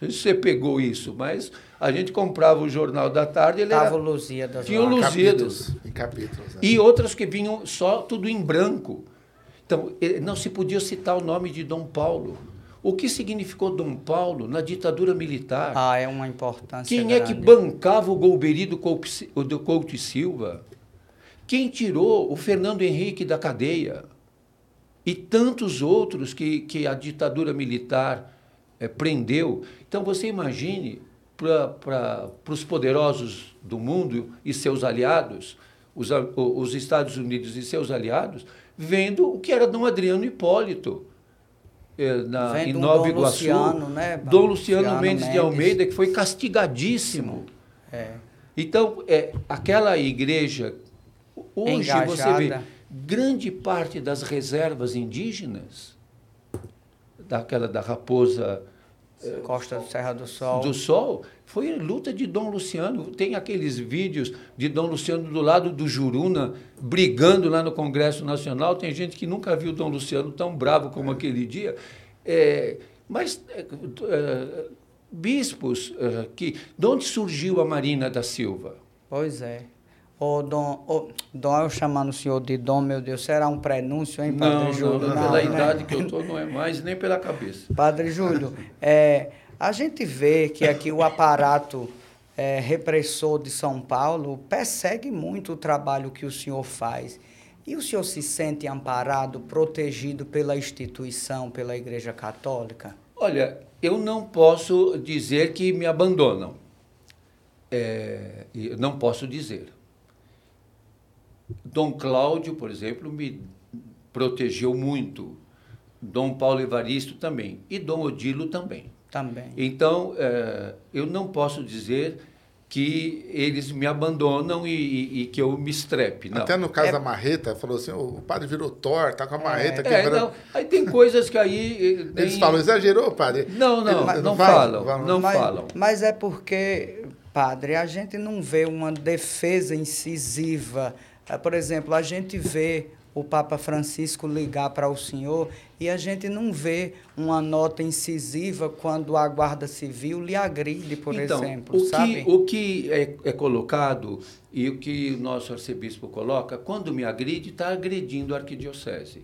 Não sei se você pegou isso, mas a gente comprava o Jornal da Tarde. Ele Tava era, o Lusíadas Tinha lá. o Lusíadas. Capítulos, em capítulos. né? E outras que vinham só tudo em branco. Então, eh, não se podia citar o nome de Dom Paulo. O que significou Dom Paulo na ditadura militar? Ah, é uma importância Quem é que grande. bancava o Golbery do Couto, e Silva? Quem tirou o Fernando Henrique da cadeia? E tantos outros que, que a ditadura militar eh, prendeu. Então, você imagine para os poderosos do mundo e seus aliados, os, os Estados Unidos e seus aliados, vendo o que era Dom Adriano Hipólito. Eh, Na, em Nova Dom Iguaçu, Luciano, né, Dom Luciano, Luciano Mendes, de Mendes. Almeida, que foi castigadíssimo. É. Então, é, aquela igreja, hoje você vê Engajada. grande parte das reservas indígenas, daquela da Raposa Costa do Serra do Sol. do Sol, foi luta de Dom Luciano. Tem aqueles vídeos de Dom Luciano do lado do Juruna, brigando lá no Congresso Nacional. Tem gente que nunca viu Dom Luciano tão bravo como aquele dia. É, mas é, é, bispos é, que. De onde surgiu a Marina da Silva? Pois é. Ô, Dom, Dom, eu chamando o senhor de Dom, meu Deus, será um prenúncio, hein, Padre Não, não, Júlio? não, Não, pela né? idade que eu estou, não é mais, nem pela cabeça. Padre Júlio, <laughs> é, a gente vê que aqui o aparato é, repressor de São Paulo persegue muito o trabalho que o senhor faz. E o senhor se sente amparado, protegido pela instituição, pela Igreja Católica? Olha, eu não posso dizer que me abandonam. É, não posso dizer. Dom Cláudio, por exemplo, me protegeu muito. Dom Paulo Evaristo também. E Dom Odilo também. Também. Então, é, eu não posso dizer que eles me abandonam e, e- e que eu me estrepe. Não. Até no caso É- da marreta, falou assim, o padre virou Thor, tá com a marreta É, quebrando. não, aí tem coisas que aí... eh, Eles falam, exagerou, padre? Não, não, Ele- não faz? falam, Falam. não mas, falam. Mas é porque, padre, a gente não vê uma defesa incisiva. Ah, Por exemplo, a gente vê o Papa Francisco ligar para o senhor e a gente não vê uma nota incisiva quando a Guarda Civil lhe agride, por então, exemplo, o sabe? Que, o que é, é colocado e o que o nosso arcebispo coloca, quando me agride, está agredindo a arquidiocese.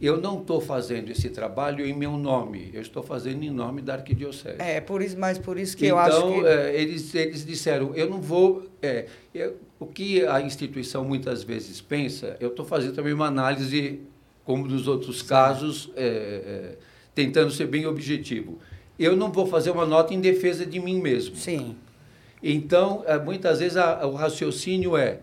Eu não estou fazendo esse trabalho em meu nome, eu estou fazendo em nome da arquidiocese. É, por isso, mas por isso que então, eu acho que... eh, eles, eles disseram, eu não vou... eh, eu- o que a instituição muitas vezes pensa, eu estou fazendo também uma análise, como nos outros casos, eh, eh, tentando ser bem objetivo. Eu não vou fazer uma nota em defesa de mim mesmo. Sim, Então, eh, muitas vezes a- o raciocínio é,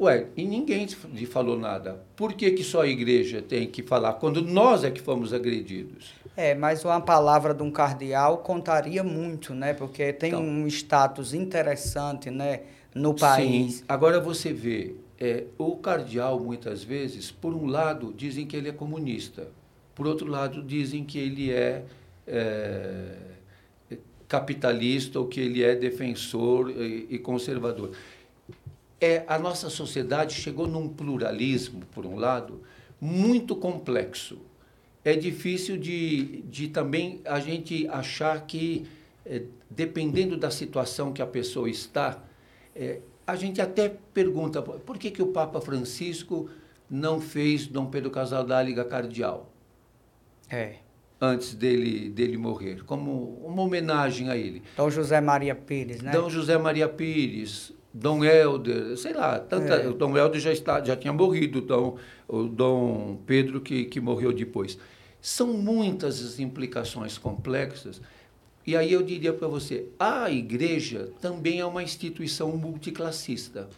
ué, e ninguém lhe falou nada. Por que, que só a igreja tem que falar, quando nós é que fomos agredidos? é, mas uma palavra de um cardeal contaria muito, né? Porque tem Então. um status interessante, né? No país. Sim. Agora você vê, é, o cardeal, muitas vezes, por um lado, dizem que ele é comunista, por outro lado, dizem que ele é, é, capitalista ou que ele é defensor e, e conservador. É, a nossa sociedade chegou num pluralismo, por um lado, muito complexo. É difícil de, de também a gente achar que, eh, dependendo da situação que a pessoa está, eh, a gente até pergunta por que, que o Papa Francisco não fez Dom Pedro Casaldáliga cardeal É. antes dele, dele morrer, como uma homenagem a ele. Dom José Maria Pires, né? Dom José Maria Pires, Dom Helder, sei lá, tanta, É. o Dom Helder já, está, já tinha morrido, então, o Dom Pedro que, que morreu depois. São muitas as implicações complexas, e aí eu diria para você, a igreja também é uma instituição multiclassista.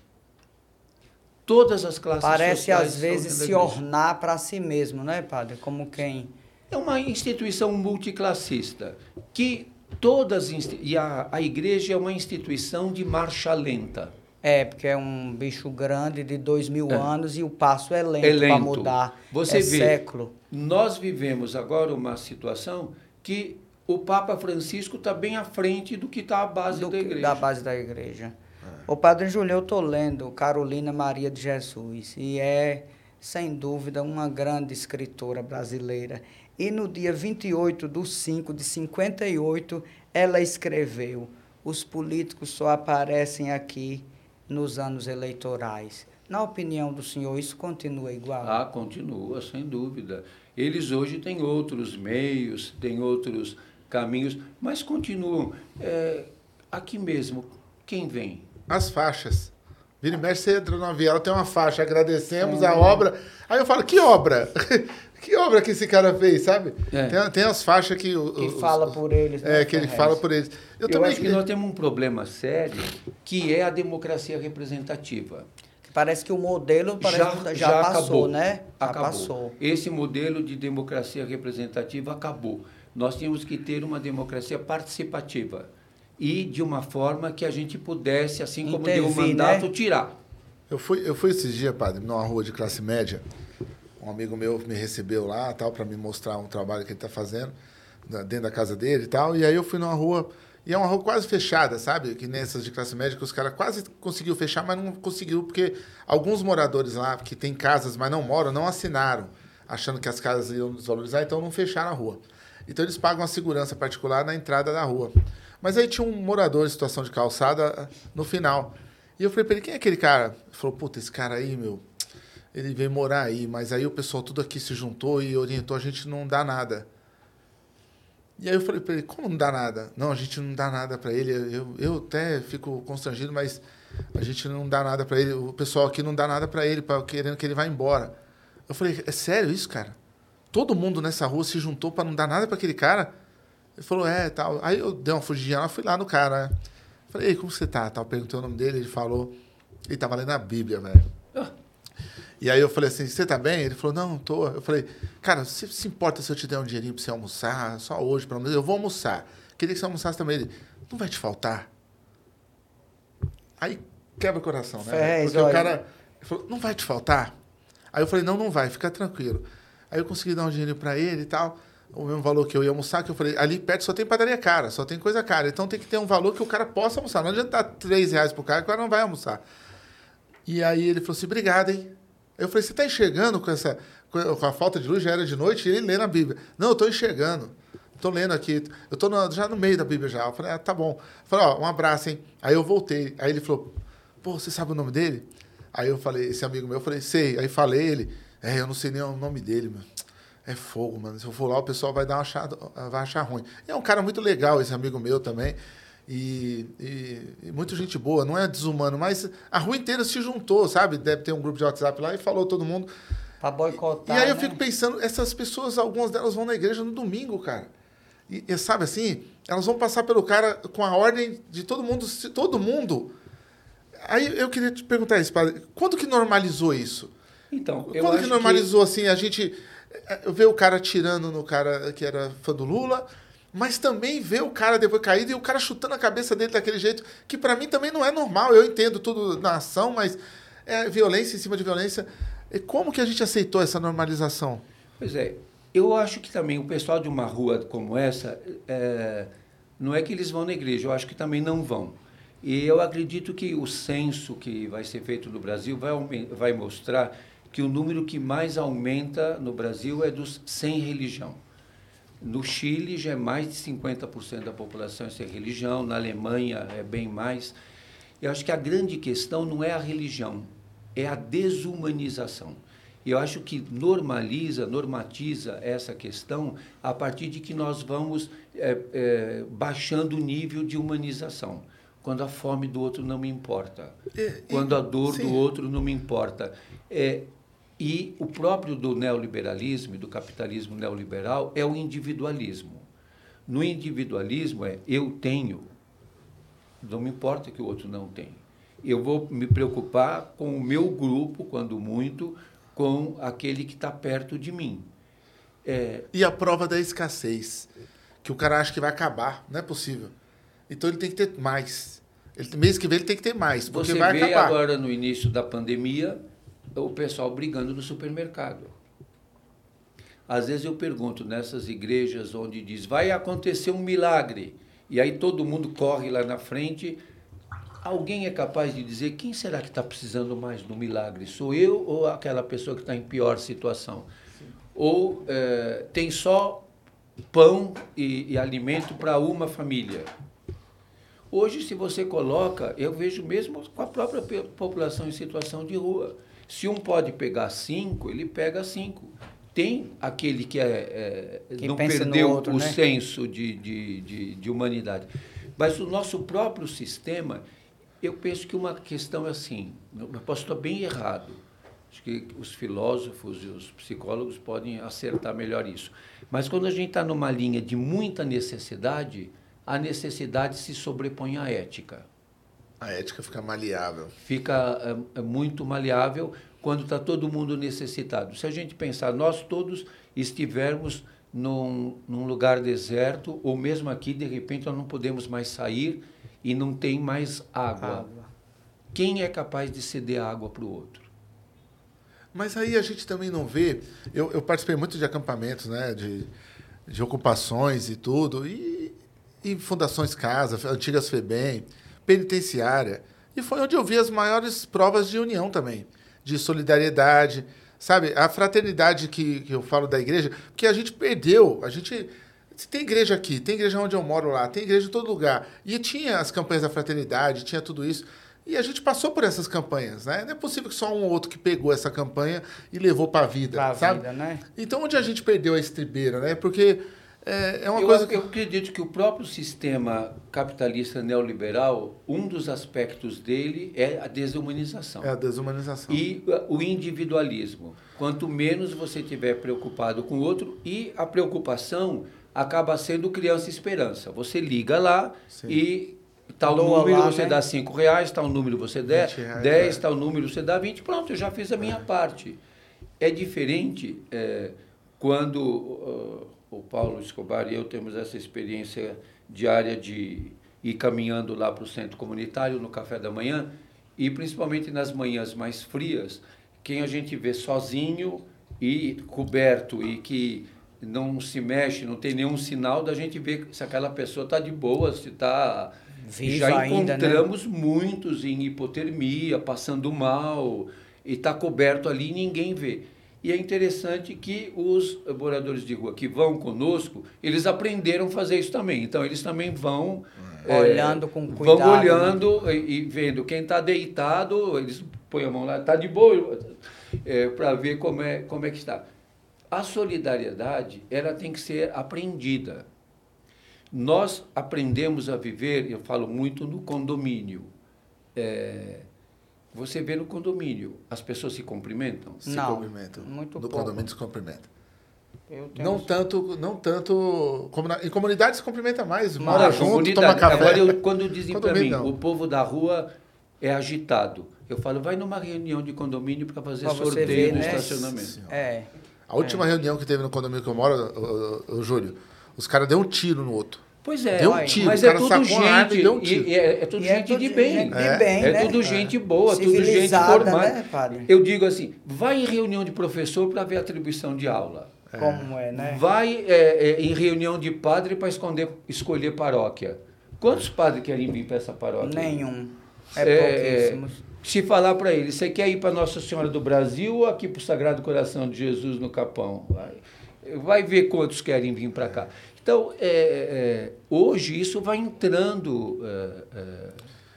Todas as classes Parece às vezes se ornar para si mesmo, né, padre? Como quem. É uma instituição multiclassista que todas e a, a igreja é uma instituição de marcha lenta. É, porque é um bicho grande de dois mil É. anos e o passo é lento, É para lento. mudar. Você é vê. século. Nós vivemos agora uma situação que o Papa Francisco está bem à frente do que está a base do da igreja. Da base da igreja. O Padre Júlio, eu estou lendo Carolina Maria de Jesus e é, sem dúvida, uma grande escritora brasileira. E no dia 28 de 5 de 58, ela escreveu: Os políticos só aparecem aqui nos anos eleitorais. Na opinião do senhor, isso continua igual? Ah, continua, sem dúvida. Eles hoje têm outros meios, têm outros caminhos, mas continuam. É, aqui mesmo, quem vem? As faixas. Vira e mexe, você entra numa viela, tem uma faixa, agradecemos a obra. Aí eu falo, que obra? <laughs> que obra que esse cara fez, sabe? É. Tem, tem as faixas que... o- Que os- fala por eles. É, né, que ele fala por eles. Eu, Eu, também... acho que nós temos um problema sério, que é a democracia representativa. Parece que o modelo parece que já, passou, acabou. né? Já Acabou. passou. Esse modelo de democracia representativa acabou. Nós temos que ter uma democracia participativa e de uma forma que a gente pudesse, assim como deu o mandato, né? tirar. Eu fui, eu fui esses dias, padre, numa rua de classe média. Um amigo meu me recebeu lá, tal, para me mostrar um trabalho que ele está fazendo dentro da casa dele e tal. E aí eu fui numa rua e é uma rua quase fechada, sabe? Que nessas de classe média que os caras quase conseguiu fechar, mas não conseguiu porque alguns moradores lá que têm casas, mas não moram, não assinaram, achando que as casas iam desvalorizar, então não fecharam a rua. Então eles pagam a segurança particular na entrada da rua. Mas aí tinha um morador em situação de calçada no final. E eu falei pra ele, quem é aquele cara? Ele falou, puta, esse cara aí, meu, ele veio morar aí, mas aí o pessoal tudo aqui se juntou e orientou a gente não dá nada. E aí eu falei pra ele, como não dá nada? Não, a gente não dá nada pra ele. Eu, eu até fico constrangido, mas a gente não dá nada pra ele. O pessoal aqui não dá nada pra ele, pra, querendo que ele vá embora. Eu falei, é sério isso, cara? Todo mundo nessa rua se juntou pra não dar nada pra aquele cara? Ele falou, é, tal. Aí eu dei uma fugidinha lá, fui lá no cara, né? Falei, ei, como você tá? Tal, perguntei o nome dele, ele falou. Ele tava lendo a Bíblia, velho. E aí eu falei assim, você tá bem? Ele falou, não, tô. Eu falei, cara, você se importa se eu te der um dinheirinho pra você almoçar? Só hoje, pelo menos. Eu vou almoçar. Queria que você almoçasse também. Ele, não vai te faltar? Aí quebra o coração, né? Ferrez, Porque o olha. cara falou, não vai te faltar? Aí eu falei, não, não vai, fica tranquilo. Aí eu consegui dar um dinheirinho pra ele e tal, o mesmo valor que eu ia almoçar, que eu falei, ali perto só tem padaria cara, só tem coisa cara. Então tem que ter um valor que o cara possa almoçar. Não adianta dar 3 reais pro cara, que o cara não vai almoçar. E aí ele falou assim, obrigado, hein? Eu falei, você tá enxergando com essa. com a falta de luz, já era de noite, e ele lendo a Bíblia. Não, eu tô enxergando. Tô lendo aqui. Eu tô no- já no meio da Bíblia já. Eu falei, ah, tá bom. Eu falei, ó, um abraço, hein? Aí eu voltei. Aí ele falou, pô, você sabe o nome dele? Aí eu falei, esse amigo meu, eu falei, sei. Aí falei ele, é, eu não sei nem o nome dele, mano. É fogo, mano. Se eu for lá, o pessoal vai dar uma achada, vai achar ruim. E é um cara muito legal, esse amigo meu também. E, e, e muito gente boa, não é desumano, mas a rua inteira se juntou, sabe? Deve ter um grupo de WhatsApp lá e falou todo mundo. Pra boicotar. E aí eu né? fico pensando, essas pessoas, algumas delas vão na igreja no domingo, cara. E, e sabe assim, elas vão passar pelo cara com a ordem de todo mundo, todo mundo. Aí eu queria te perguntar isso, padre, quando que normalizou isso? Então, eu Quando que normalizou assim, a gente eh, vê o cara tirando no cara que era fã do Lula, mas também vê o cara depois caído e o cara chutando a cabeça dele daquele jeito, que pra mim também não é normal. Eu entendo tudo na ação, mas é violência em cima de violência. E como que a gente aceitou essa normalização? Pois é, eu acho que também o pessoal de uma rua como essa, é, não é que eles vão na igreja, eu acho que também não vão. E eu acredito que o censo que vai ser feito no Brasil vai, vai mostrar que o número que mais aumenta no Brasil é dos sem religião. No Chile já é mais de 50% da população é sem religião, na Alemanha é bem mais. Eu acho que a grande questão não é a religião, é a desumanização. Eu acho que normaliza, normatiza essa questão a partir de que nós vamos é, é, baixando o nível de humanização. Quando a fome do outro não me importa, E- quando a dor sim. do outro não me importa. E o próprio do neoliberalismo e do capitalismo neoliberal é o individualismo. No individualismo é eu tenho, não me importa que o outro não tenha. Eu vou me preocupar com o meu grupo, quando muito, com aquele que está perto de mim. É, E a prova da escassez, que o cara acha que vai acabar, não é possível. Então ele tem que ter mais. Ele, mês que vem ele tem que ter mais, porque Você vai vê acabar. agora no início da pandemia o pessoal brigando no supermercado. Às vezes eu pergunto nessas igrejas onde diz vai acontecer um milagre e aí todo mundo corre lá na frente. Alguém é capaz de dizer quem será que está precisando mais do milagre? Sou eu ou aquela pessoa que está em pior situação? Sim. Ou é, tem só pão e, e alimento para uma família? Hoje, se você coloca, eu vejo mesmo com a própria população em situação de rua. Se um pode pegar cinco, ele pega cinco tem aquele que, é, é que não perdeu outro, o né? senso de, de, de, de, humanidade. Mas o nosso próprio sistema, eu penso que uma questão é assim, eu posso estar bem errado, acho que os filósofos e os psicólogos podem acertar melhor isso. Mas quando a gente está numa linha de muita necessidade, a necessidade se sobrepõe à ética. A ética fica maleável. Fica é, é muito maleável quando está todo mundo necessitado. Se a gente pensar, nós todos estivermos num, num lugar deserto, ou mesmo aqui, de repente, nós não podemos mais sair e não tem mais água. água. Quem é capaz de ceder água para o outro? Mas aí a gente também não vê. Eu, eu participei muito de acampamentos, né? De, de ocupações e tudo, e, e fundações casa, antigas FEBEM, penitenciária. E foi onde eu vi as maiores provas de união também de solidariedade, sabe? A fraternidade que, que eu falo da igreja, porque a gente perdeu, a gente tem igreja aqui, tem igreja onde eu moro lá, tem igreja em todo lugar. E tinha as campanhas da fraternidade, tinha tudo isso. E a gente passou por essas campanhas, né? Não é possível que só um ou outro que pegou essa campanha e levou para a vida, pra sabe? Vida, né? Então, onde a gente perdeu a estribeira, né? Porque é, é uma eu, coisa que... eu acredito que o próprio sistema capitalista neoliberal, um dos aspectos dele é a desumanização. É a desumanização. E uh, o individualismo. Quanto menos você tiver preocupado com o outro, e a preocupação acaba sendo criança esperança. Você liga lá Sim. e tal número lá, você né? dá cinco reais, tal número você dá dez, é. tal número você dá vinte, pronto, eu já fiz a minha é. parte. É diferente é, quando uh, o Paulo Escobar e eu temos essa experiência diária de ir caminhando lá para o centro comunitário no café da manhã e principalmente nas manhãs mais frias, quem a gente vê sozinho e coberto e que não se mexe, não tem nenhum sinal da gente ver se aquela pessoa está de boa, se está já ainda, né? encontramos né? muitos em hipotermia, passando mal e está coberto ali e ninguém vê. E é interessante que os moradores de rua que vão conosco, eles aprenderam a fazer isso também. Então, eles também vão... É, olhando com cuidado. Vão olhando né? e, e, vendo quem está deitado, eles põem a mão lá, está de boa, é, para ver como é, como é que está. A solidariedade, ela tem que ser aprendida. Nós aprendemos a viver, eu falo muito no condomínio, é, você vê no condomínio, as pessoas se cumprimentam? Se não, cumprimentam. Muito no pouco. condomínio se cumprimenta. Não tanto, não tanto. Como na, em comunidade se cumprimenta mais, mora junto, toma café. Agora, eu, quando dizem para mim, não. o povo da rua é agitado, eu falo, vai numa reunião de condomínio para fazer pra sorteio ver, no né? estacionamento. É. A última é. reunião que teve no condomínio que eu moro, o, o, o Júlio, os caras deu um tiro no outro. Pois é, deu um tiro, mas é tudo gente, um e, é, é tudo e gente é de bem. Gente de bem é, né? tudo gente boa, tudo gente formada. Né, padre? Eu digo assim, vai em reunião de professor para ver atribuição de aula. Como é, né? Vai é, em reunião de padre para escolher paróquia. Quantos padres querem vir para essa paróquia? Nenhum. É, pouquíssimos. Se falar para ele, você quer ir para Nossa Senhora do Brasil ou aqui para o Sagrado Coração de Jesus no Capão? Vai, vai ver quantos querem vir para cá. Então, é, é, hoje isso vai entrando é, é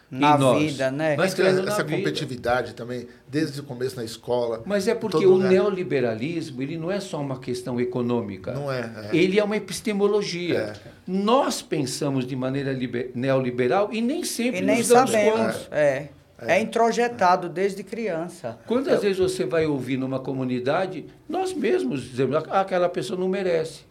na vida, né? Mas essa competitividade também, desde o começo na escola. Mas é porque o lugar. neoliberalismo ele não é só uma questão econômica. Não é. é. Ele é uma epistemologia. É. Nós pensamos de maneira liber, neoliberal e nem sempre e nem sabemos. É. É. é introjetado desde criança. Quantas é. vezes você vai ouvir numa comunidade, nós mesmos dizemos, ah, aquela pessoa não merece.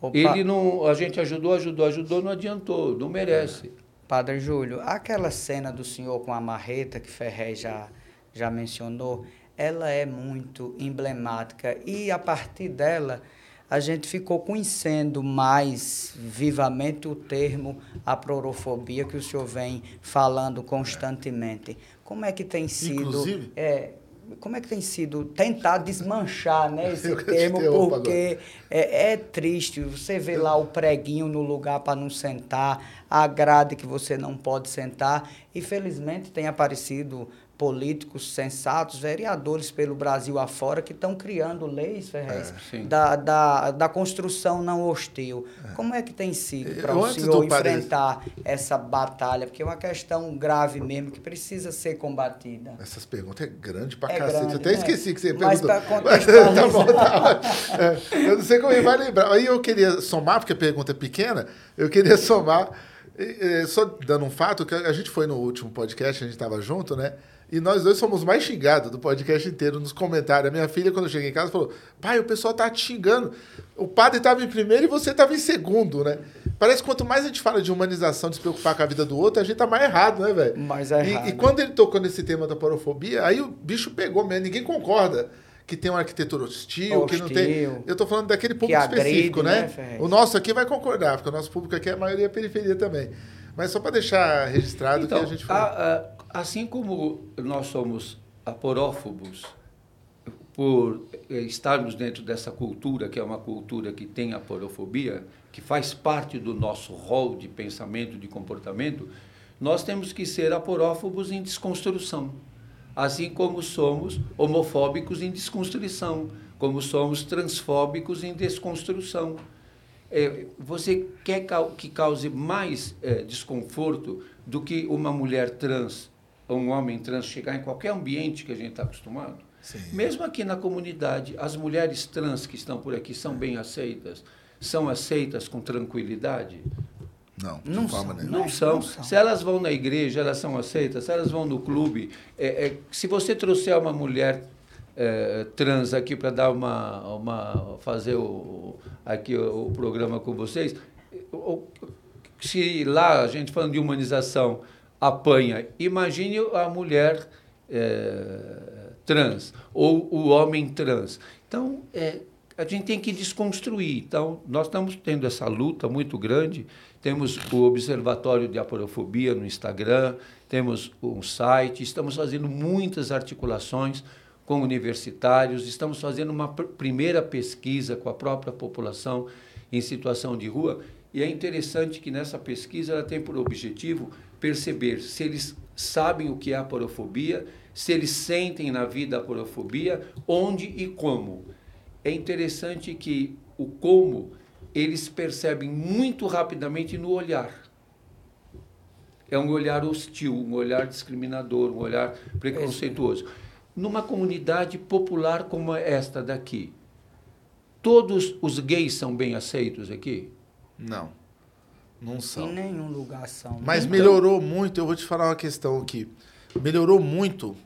Opa. Ele não. A gente ajudou, ajudou, ajudou, não adiantou, não merece. Padre Júlio, aquela cena do senhor com a marreta que Ferré já, já mencionou, ela é muito emblemática e a partir dela a gente ficou conhecendo mais vivamente o termo aprorofobia que o senhor vem falando constantemente. Como é que tem sido? Inclusive? É, como é que tem sido tentar desmanchar né, <laughs> esse Eu termo, porque é, é triste. Você vê lá o preguinho no lugar para não sentar, a grade que você não pode sentar. E felizmente tem aparecido políticos sensatos, vereadores pelo Brasil afora, que estão criando leis, Ferrez, É, da, da, da construção não hostil. Como é que tem sido para o senhor enfrentar essa batalha? Porque é uma questão grave mesmo, que precisa ser combatida. Essas perguntas é grande pra É cacete. grande, eu até né? esqueci que você Mas perguntou. <laughs> Mas tá bom, tá bom. É, eu não sei como ele vai lembrar. Aí eu queria somar, porque a pergunta é pequena, eu queria somar, só dando um fato, que a gente foi no último podcast, a gente estava junto, né? E nós dois fomos mais xingados do podcast inteiro nos comentários. A minha filha, quando eu cheguei em casa, falou: pai, o pessoal tá te xingando. O padre estava em primeiro e você estava em segundo, né? Parece que quanto mais a gente fala de humanização, de se preocupar com a vida do outro, a gente tá mais errado, né, velho? Mais E- errado. E, quando ele tocou nesse tema da porofobia, aí o bicho pegou mesmo. Ninguém concorda que tem uma arquitetura hostil, que não tem. Hostil. Eu tô falando daquele público agride, específico, né? né, o nosso aqui vai concordar, porque o nosso público aqui, a maioria é periferia também. Mas só para deixar registrado Então, que a gente foi. a- a- assim como nós somos aporófobos, por eh, estarmos dentro dessa cultura, que é uma cultura que tem a porofobia, que faz parte do nosso rol de pensamento, de comportamento, nós temos que ser aporófobos em desconstrução. Assim como somos homofóbicos em desconstrução, como somos transfóbicos em desconstrução. É, você quer que cause mais é, desconforto do que uma mulher trans um homem trans chegar em qualquer ambiente que a gente está acostumado? Sim. Mesmo aqui na comunidade, as mulheres trans que estão por aqui são bem aceitas? São aceitas com tranquilidade? Não, de Não forma são, nenhuma. Não, são. não são. Se elas vão na igreja, elas são aceitas. Se elas vão no clube, é, é, se você trouxer uma mulher é, trans aqui para dar uma, uma fazer o, aqui o, o programa com vocês, o- se lá a gente falando de humanização apanha, imagine a mulher é, trans ou o homem trans. Então, é, a gente tem que desconstruir. Então, nós estamos tendo essa luta muito grande. Temos o Observatório de Aporofobia no Instagram, temos um site, estamos fazendo muitas articulações com universitários, estamos fazendo uma pr- primeira pesquisa com a própria população em situação de rua. E é interessante que nessa pesquisa ela tem por objetivo perceber se eles sabem o que é a porofobia, se eles sentem na vida a porofobia, onde e como. É interessante que o como eles percebem muito rapidamente no olhar. É um olhar hostil, um olhar discriminador, um olhar preconceituoso. Numa comunidade popular como esta daqui, todos os gays são bem aceitos aqui? Não. Não Em são. nenhum lugar são. Mas Então- melhorou muito, eu vou te falar uma questão aqui. Melhorou muito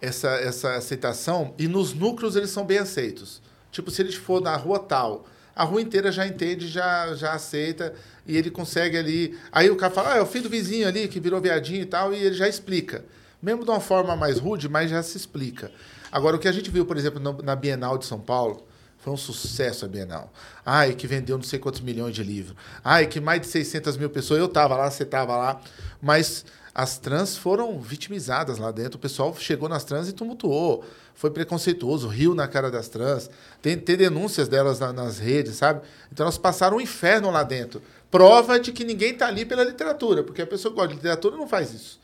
essa, essa aceitação e nos núcleos eles são bem aceitos. Tipo, se ele for na rua tal, a rua inteira já entende, já, já aceita e ele consegue ali. Aí o cara fala, ah, é o filho do vizinho ali que virou viadinho e tal, e ele já explica. Mesmo de uma forma mais rude, mas já se explica. Agora, o que a gente viu, por exemplo, na Bienal de São Paulo, foi um sucesso a Bienal. Ai, que vendeu não sei quantos milhões de livros. Ai, que mais de 600 mil pessoas. Eu tava lá, você tava lá. Mas as trans foram vitimizadas lá dentro. O pessoal chegou nas trans e tumultuou. Foi preconceituoso, riu na cara das trans. Tem, tem denúncias delas na- nas redes, sabe? Então elas passaram um inferno lá dentro. Prova de que ninguém tá ali pela literatura, porque a pessoa que gosta de literatura não faz isso.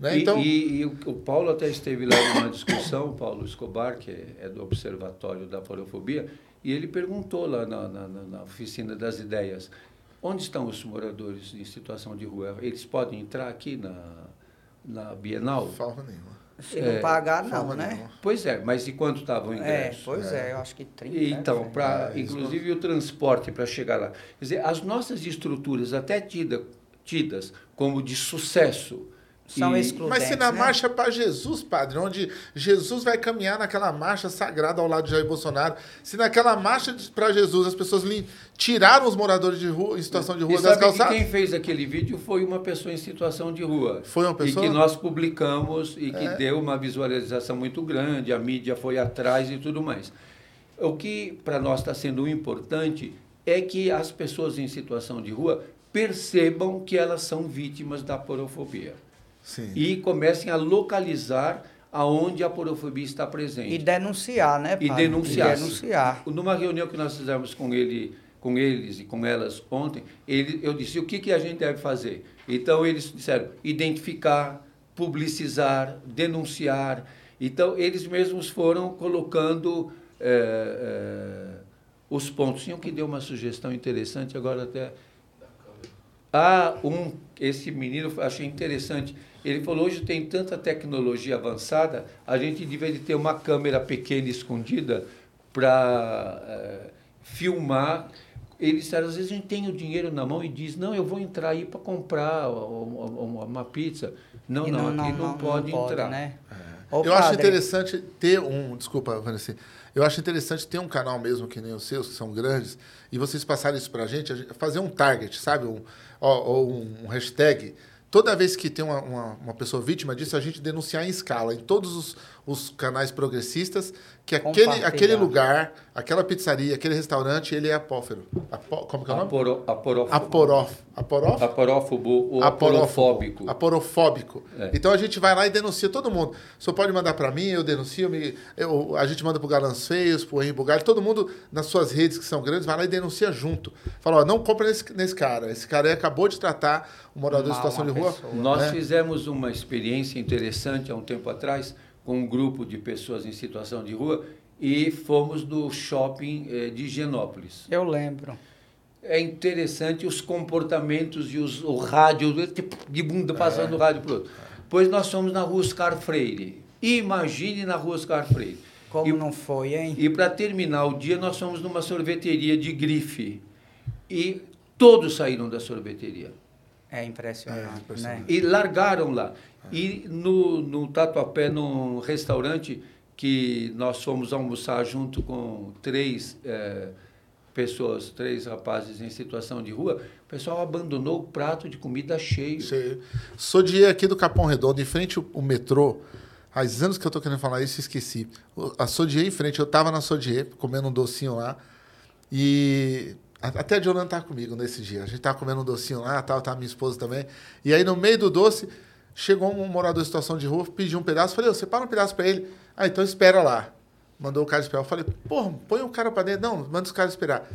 Né? E, Então, e- e o, Paulo até esteve lá numa discussão, o Paulo Escobar, que é, é do Observatório da Porofobia, e ele perguntou lá na, na- na- na oficina das ideias, onde estão os moradores em situação de rua? Eles podem entrar aqui na, na Bienal? forma nenhuma. Se não pagar, não, né? nenhuma. Pois é, mas e quanto estava o É, ingresso? pois é, eu acho que 30. E, Então, né, pra, É, isso inclusive o transporte para chegar lá. Quer dizer, as nossas estruturas, até tida, tidas como de sucesso. São e- excludentes. Mas se na né? marcha para Jesus, padre, onde Jesus vai caminhar naquela marcha sagrada ao lado de Jair Bolsonaro, se naquela marcha para Jesus as pessoas lim- tiraram os moradores de rua em situação de rua E das sabe que calçadas, quem fez aquele vídeo foi uma pessoa em situação de rua. Foi uma pessoa? E que nós publicamos e que É. deu uma visualização muito grande, a mídia foi atrás e tudo mais. O que para nós está sendo importante é que as pessoas em situação de rua percebam que elas são vítimas da porofobia Sim. e comecem a localizar aonde a porofobia está presente. E denunciar, né, E denunciar. E denunciar. Numa reunião que nós fizemos com ele, com eles e com elas ontem, ele, eu disse o que, que a gente deve fazer. Então eles disseram identificar, publicizar, denunciar. Então eles mesmos foram colocando eh, eh, os pontos. Tinham que deu uma sugestão interessante agora até. Ah, um, esse menino eu achei interessante. Ele falou hoje tem tanta tecnologia avançada, a gente deveria ter uma câmera pequena escondida para eh, filmar. Eles disseram, às vezes a gente tem o dinheiro na mão e diz, não, eu vou entrar aí para comprar uma, pizza. Não, E não, aqui não, pode entrar. né? Ô, eu acho interessante ter um. Desculpa, Vanessa. Eu acho interessante ter um canal mesmo que nem os seus, que são grandes, e vocês passarem isso gente, a gente- fazer um target, sabe? Um, ou um hashtag. Toda vez que tem uma, uma, uma pessoa vítima disso, a gente denunciar em escala, em todos os, os canais progressistas, que aquele, aquele lugar, aquela pizzaria, aquele restaurante, ele é apófero. Apó, como que é o nome? Aporo, aporófobo. Aporof. Aporof? Aporófobo ou aporofóbico. Aporofóbico. É. Então a gente vai lá e denuncia todo mundo. Só pode mandar para mim, eu denuncio, me- eu- a gente manda pro Galãs Feios, pro Henrique Bugalho, todo mundo nas suas redes que são grandes, vai lá e denuncia junto. Fala, ó, não compra nesse, nesse cara. Esse cara aí acabou de tratar o morador em Mal situação de rua. pessoa. Nós né? fizemos uma experiência interessante há um tempo atrás com um grupo de pessoas em situação de rua e fomos no shopping eh, de Higienópolis. Eu lembro. É interessante os comportamentos e os, o rádio, tipo, de bunda passando o rádio para outro. Pois nós fomos na rua Oscar Freire. Imagine na rua Oscar Freire. Como E- não foi, hein? E para terminar o dia, nós fomos numa sorveteria de grife. E todos saíram da sorveteria. É impressionante, É, impressionante. né? E largaram lá. E no, no Tatuapé, num restaurante que nós fomos almoçar junto com três eh, pessoas, três rapazes em situação de rua, o pessoal abandonou o prato de comida cheio. Cheio. Sou de aqui do Capão Redondo, em frente o, o metrô. Faz anos que eu tô querendo falar isso esqueci. A Sodier em frente, eu tava na Sodier, comendo um docinho lá. E até a Jolanda tava comigo nesse dia. A gente tava comendo um docinho lá, tal, tava minha esposa também. E aí, no meio do doce, chegou um morador em situação de rua, pediu um pedaço. Falei, ô, separa um pedaço pra ele. Ah, então espera lá. Mandou o cara esperar. Eu falei, porra, põe o cara pra dentro. Não, manda os caras esperar.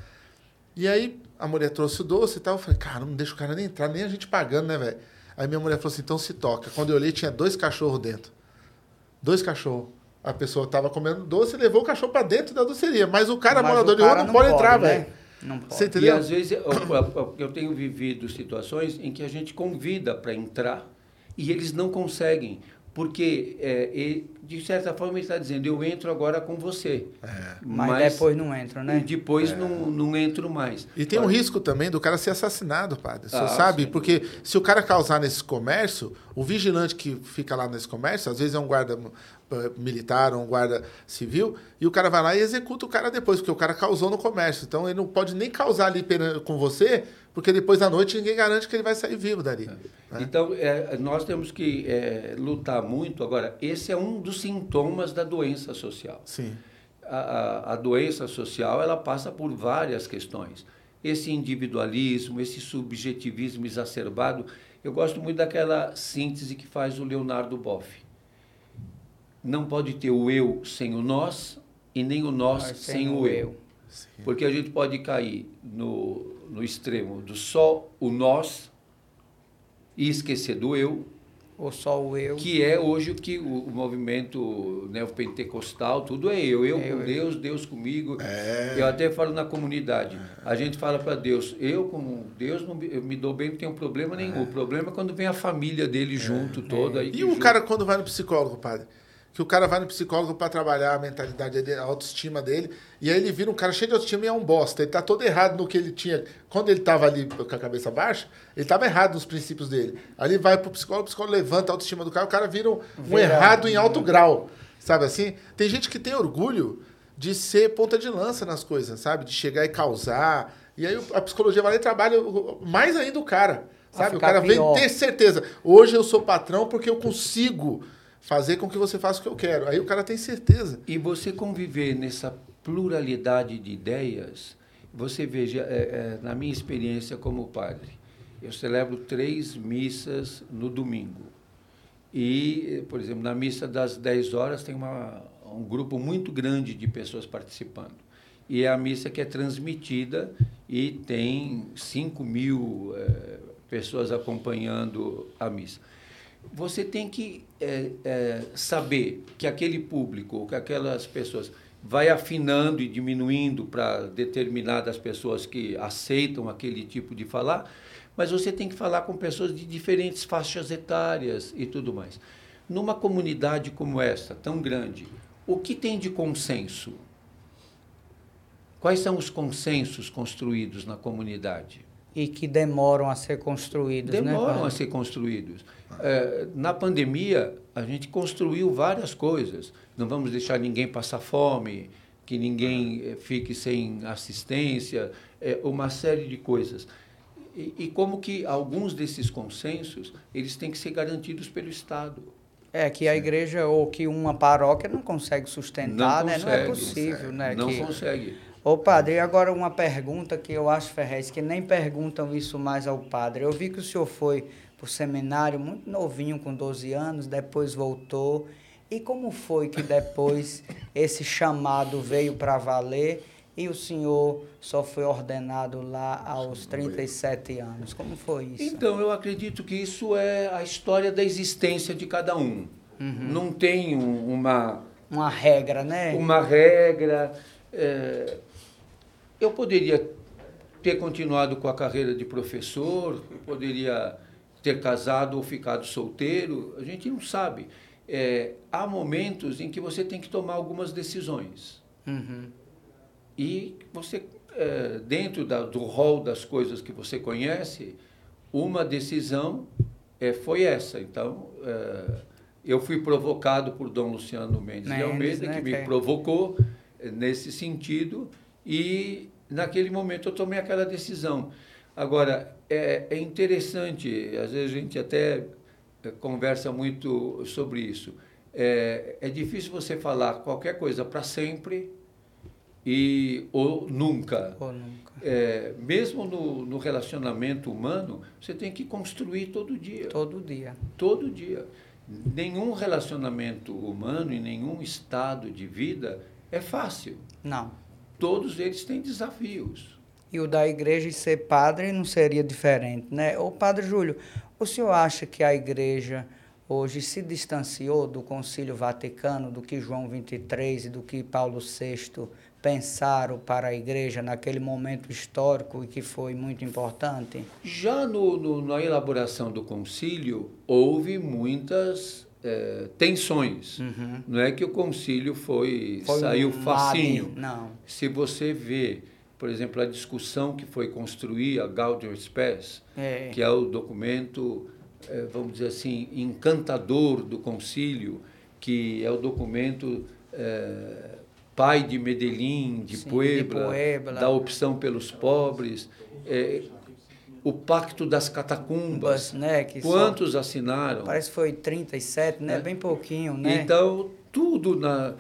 E aí a mulher trouxe o doce e tal. Eu falei, cara, não deixa o cara nem entrar, nem a gente pagando, né, velho? Aí minha mulher falou assim, então se toca. Quando eu olhei, tinha dois cachorros dentro. Dois cachorros. A pessoa tava comendo doce e levou o cachorro pra dentro da doceria. Mas o cara, Mas morador o de rua, cara não, pode entrar, né? velho. Não pode. Você E entendeu? às vezes eu, eu- eu tenho vivido situações em que a gente convida para entrar e eles não conseguem, porque é, e, de certa forma ele está dizendo eu entro agora com você, Mas, depois não entra, e né? depois não, não entro mais. E tem um Olha, risco também do cara ser assassinado, padre. Você Ah, sabe? sem Porque se o cara causar nesse comércio, o vigilante que fica lá nesse comércio, às vezes é um guarda eh, militar ou um guarda civil, e o cara vai lá e executa o cara depois, porque o cara causou no comércio. Então ele não pode nem causar ali com você, porque depois da noite ninguém garante que ele vai sair vivo dali. né? Então, é, nós temos que é, lutar muito. Agora, esse é um dos sintomas da doença social. Sim. A, a, a doença social ela passa por várias questões. Esse individualismo, esse subjetivismo exacerbado. Eu gosto muito daquela síntese que faz o Leonardo Boff. Não pode ter o eu sem o nós e nem o nós Mas sem, o eu. Porque a gente pode cair no, no extremo do só o nós e esquecer do eu, Ou só o eu. que é hoje o que o, o movimento neopentecostal, tudo é eu, eu, Eu, com eu. Deus, Deus comigo. Eu até falo na comunidade, a gente fala para Deus, eu com Deus não me, eu me dou bem, não tenho problema nenhum. O problema é quando vem a família dele junto toda. E o cara quando vai no psicólogo, padre? Que o cara vai no psicólogo para trabalhar a mentalidade dele, a autoestima dele, e aí ele vira um cara cheio de autoestima e é um bosta. Ele tá todo errado no que ele tinha. Quando ele tava ali com a cabeça baixa, ele tava errado nos princípios dele. Aí ele vai pro psicólogo, o psicólogo levanta a autoestima do cara, o cara vira um, um errado em alto grau. Sabe assim? Tem gente que tem orgulho de ser ponta de lança nas coisas, sabe? De chegar e causar. E aí a psicologia vai lá e trabalha mais ainda o cara. Sabe? O cara vem pior. ter certeza. Hoje eu sou patrão porque eu consigo fazer com que você faça o que eu quero. Aí o cara tem certeza. E você conviver nessa pluralidade de ideias, você veja, é, é, na minha experiência como padre, eu celebro três missas no domingo. E, por exemplo, na missa das 10 horas tem uma, um grupo muito grande de pessoas participando. E é a missa que é transmitida e tem 5 mil é, pessoas acompanhando a missa. Você tem que é, é, saber que aquele público, que aquelas pessoas vai afinando e diminuindo para determinadas pessoas que aceitam aquele tipo de falar, mas você tem que falar com pessoas de diferentes faixas etárias e tudo mais. Numa comunidade como essa, tão grande, o que tem de consenso? Quais são os consensos construídos na comunidade? E que demoram a ser construídos, demoram né? Demoram a ser construídos. É, na pandemia, a gente construiu várias coisas. Não vamos deixar ninguém passar fome, que ninguém eh, fique sem assistência, é, uma série de coisas. E, e, como que alguns desses consensos, eles têm que ser garantidos pelo Estado. É, que a igreja ou que uma paróquia não consegue sustentar, não né? Consegue, não é possível, né? Não que... consegue. Ô padre, agora uma pergunta que eu acho, Ferrez, que nem perguntam isso mais ao padre. Eu vi que o senhor foi para o seminário muito novinho, com 12 anos, depois voltou. E como foi que depois <laughs> esse chamado veio para valer e o senhor só foi ordenado lá aos 37 anos? Como foi isso? Então, eu acredito que isso é a história da existência de cada um. Uhum. Não tem uma... Uma regra, né? Uma regra. É, eu poderia ter continuado com a carreira de professor, poderia ter casado ou ficado solteiro, a gente não sabe. É, há momentos em que você tem que tomar algumas decisões. Uhum. E você, é, dentro da, do rol das coisas que você conhece, uma decisão é, foi essa. Então, é, eu fui provocado por Dom Luciano Mendes, Mendes de Almeida, né, que me provocou é, nesse sentido, e naquele momento eu tomei aquela decisão. Agora, é, é interessante, às vezes a gente até é, conversa muito sobre isso. É, é difícil você falar qualquer coisa para sempre e ou nunca. Ou nunca. É, mesmo no, no relacionamento humano, você tem que construir todo dia. Todo dia. Todo dia. Nenhum relacionamento humano e nenhum estado de vida é fácil. Não todos eles têm desafios. E o da igreja e ser padre não seria diferente, né? O padre Júlio, o senhor acha que a igreja hoje se distanciou do Concílio Vaticano, do que João 23 e do que Paulo VI pensaram para a igreja naquele momento histórico e que foi muito importante? Já no, no na elaboração do concílio, houve muitas é, tensões. Uhum. Não é que o concílio foi, foi saiu um facinho. Não. Se você vê, por exemplo, a discussão que foi construir a Gaudium Spes, é. que é o documento, é, vamos dizer assim, encantador do concílio, que é o documento é, pai de Medellín, de, Sim, Puebla, de Puebla, da opção pelos pobres, é, o Pacto das Catacumbas. Né, Quantos só, assinaram? Parece que foi 37, né? É. Bem pouquinho, né? Então, tudo na...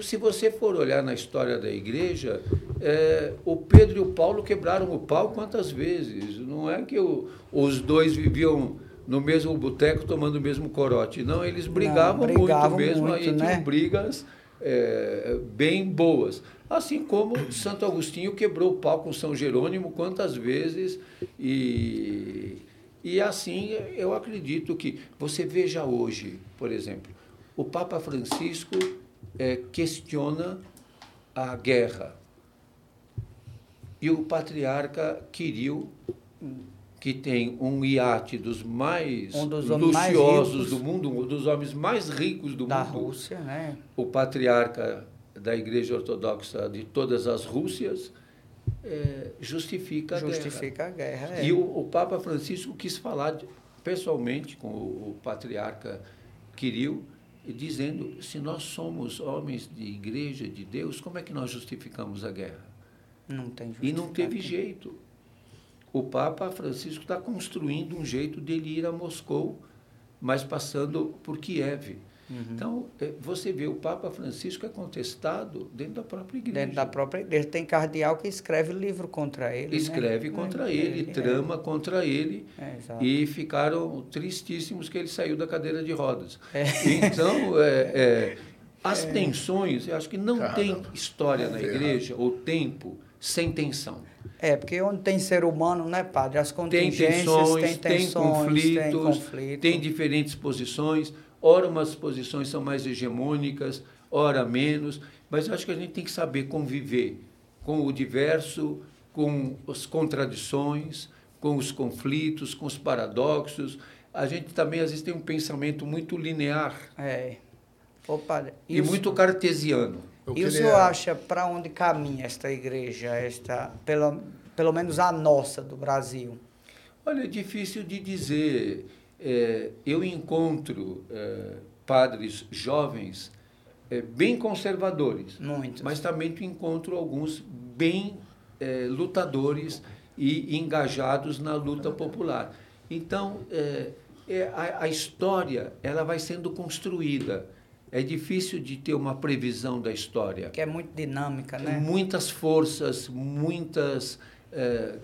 Se você for olhar na história da igreja, é, o Pedro e o Paulo quebraram o pau quantas vezes? Não é que o, os dois viviam no mesmo boteco tomando o mesmo corote. Não, eles brigavam, Não, brigavam muito mesmo, muito, aí né? tinham brigas é, bem boas. Assim como Santo Agostinho quebrou o pau com São Jerônimo quantas vezes e, e assim eu acredito que você veja hoje, por exemplo, o Papa Francisco é, questiona a guerra e o patriarca Kirill que tem um iate dos mais um dos luciosos mais do mundo, um dos homens mais ricos do da mundo. Da Rússia, né? O patriarca da Igreja Ortodoxa de todas as Rússias é, justifica, justifica a guerra. A guerra é. E o, o, Papa Francisco quis falar de, pessoalmente com o, o patriarca Kirill, dizendo: se nós somos homens de igreja de Deus, como é que nós justificamos a guerra? Não tem E não teve jeito o Papa Francisco está construindo um jeito dele ir a Moscou, mas passando por Kiev. Uhum. Então, é, você vê o Papa Francisco é contestado dentro da própria igreja. Dentro da própria igreja. Tem cardeal que escreve livro contra ele. Escreve né? contra é, ele, é, trama contra ele. É, e ficaram tristíssimos que ele saiu da cadeira de rodas. Então, é, <laughs> as tensões, eu acho que não Caramba. tem história na igreja, ou tempo, sem tensão. É, porque onde tem ser humano, né, padre? As contingências, tem tensões, tem, tensões, tem conflitos, tem, conflito. tem diferentes posições. Ora, umas posições são mais hegemônicas, ora menos. Mas eu acho que a gente tem que saber conviver com o diverso, com as contradições, com os conflitos, com os paradoxos. A gente também, às vezes, tem um pensamento muito linear. É. Padre, e, e muito cartesiano. Eu e queria... o senhor acha para onde caminha esta igreja, esta, pelo, pelo menos a nossa do Brasil? Olha, é difícil de dizer. É, eu encontro é, padres jovens é, bem conservadores, Muitos. mas também encontro alguns bem é, lutadores e engajados na luta popular. Então, é, é, a, a história ela vai sendo construída é difícil de ter uma previsão da história. Que é muito dinâmica, né? Muitas forças, muitas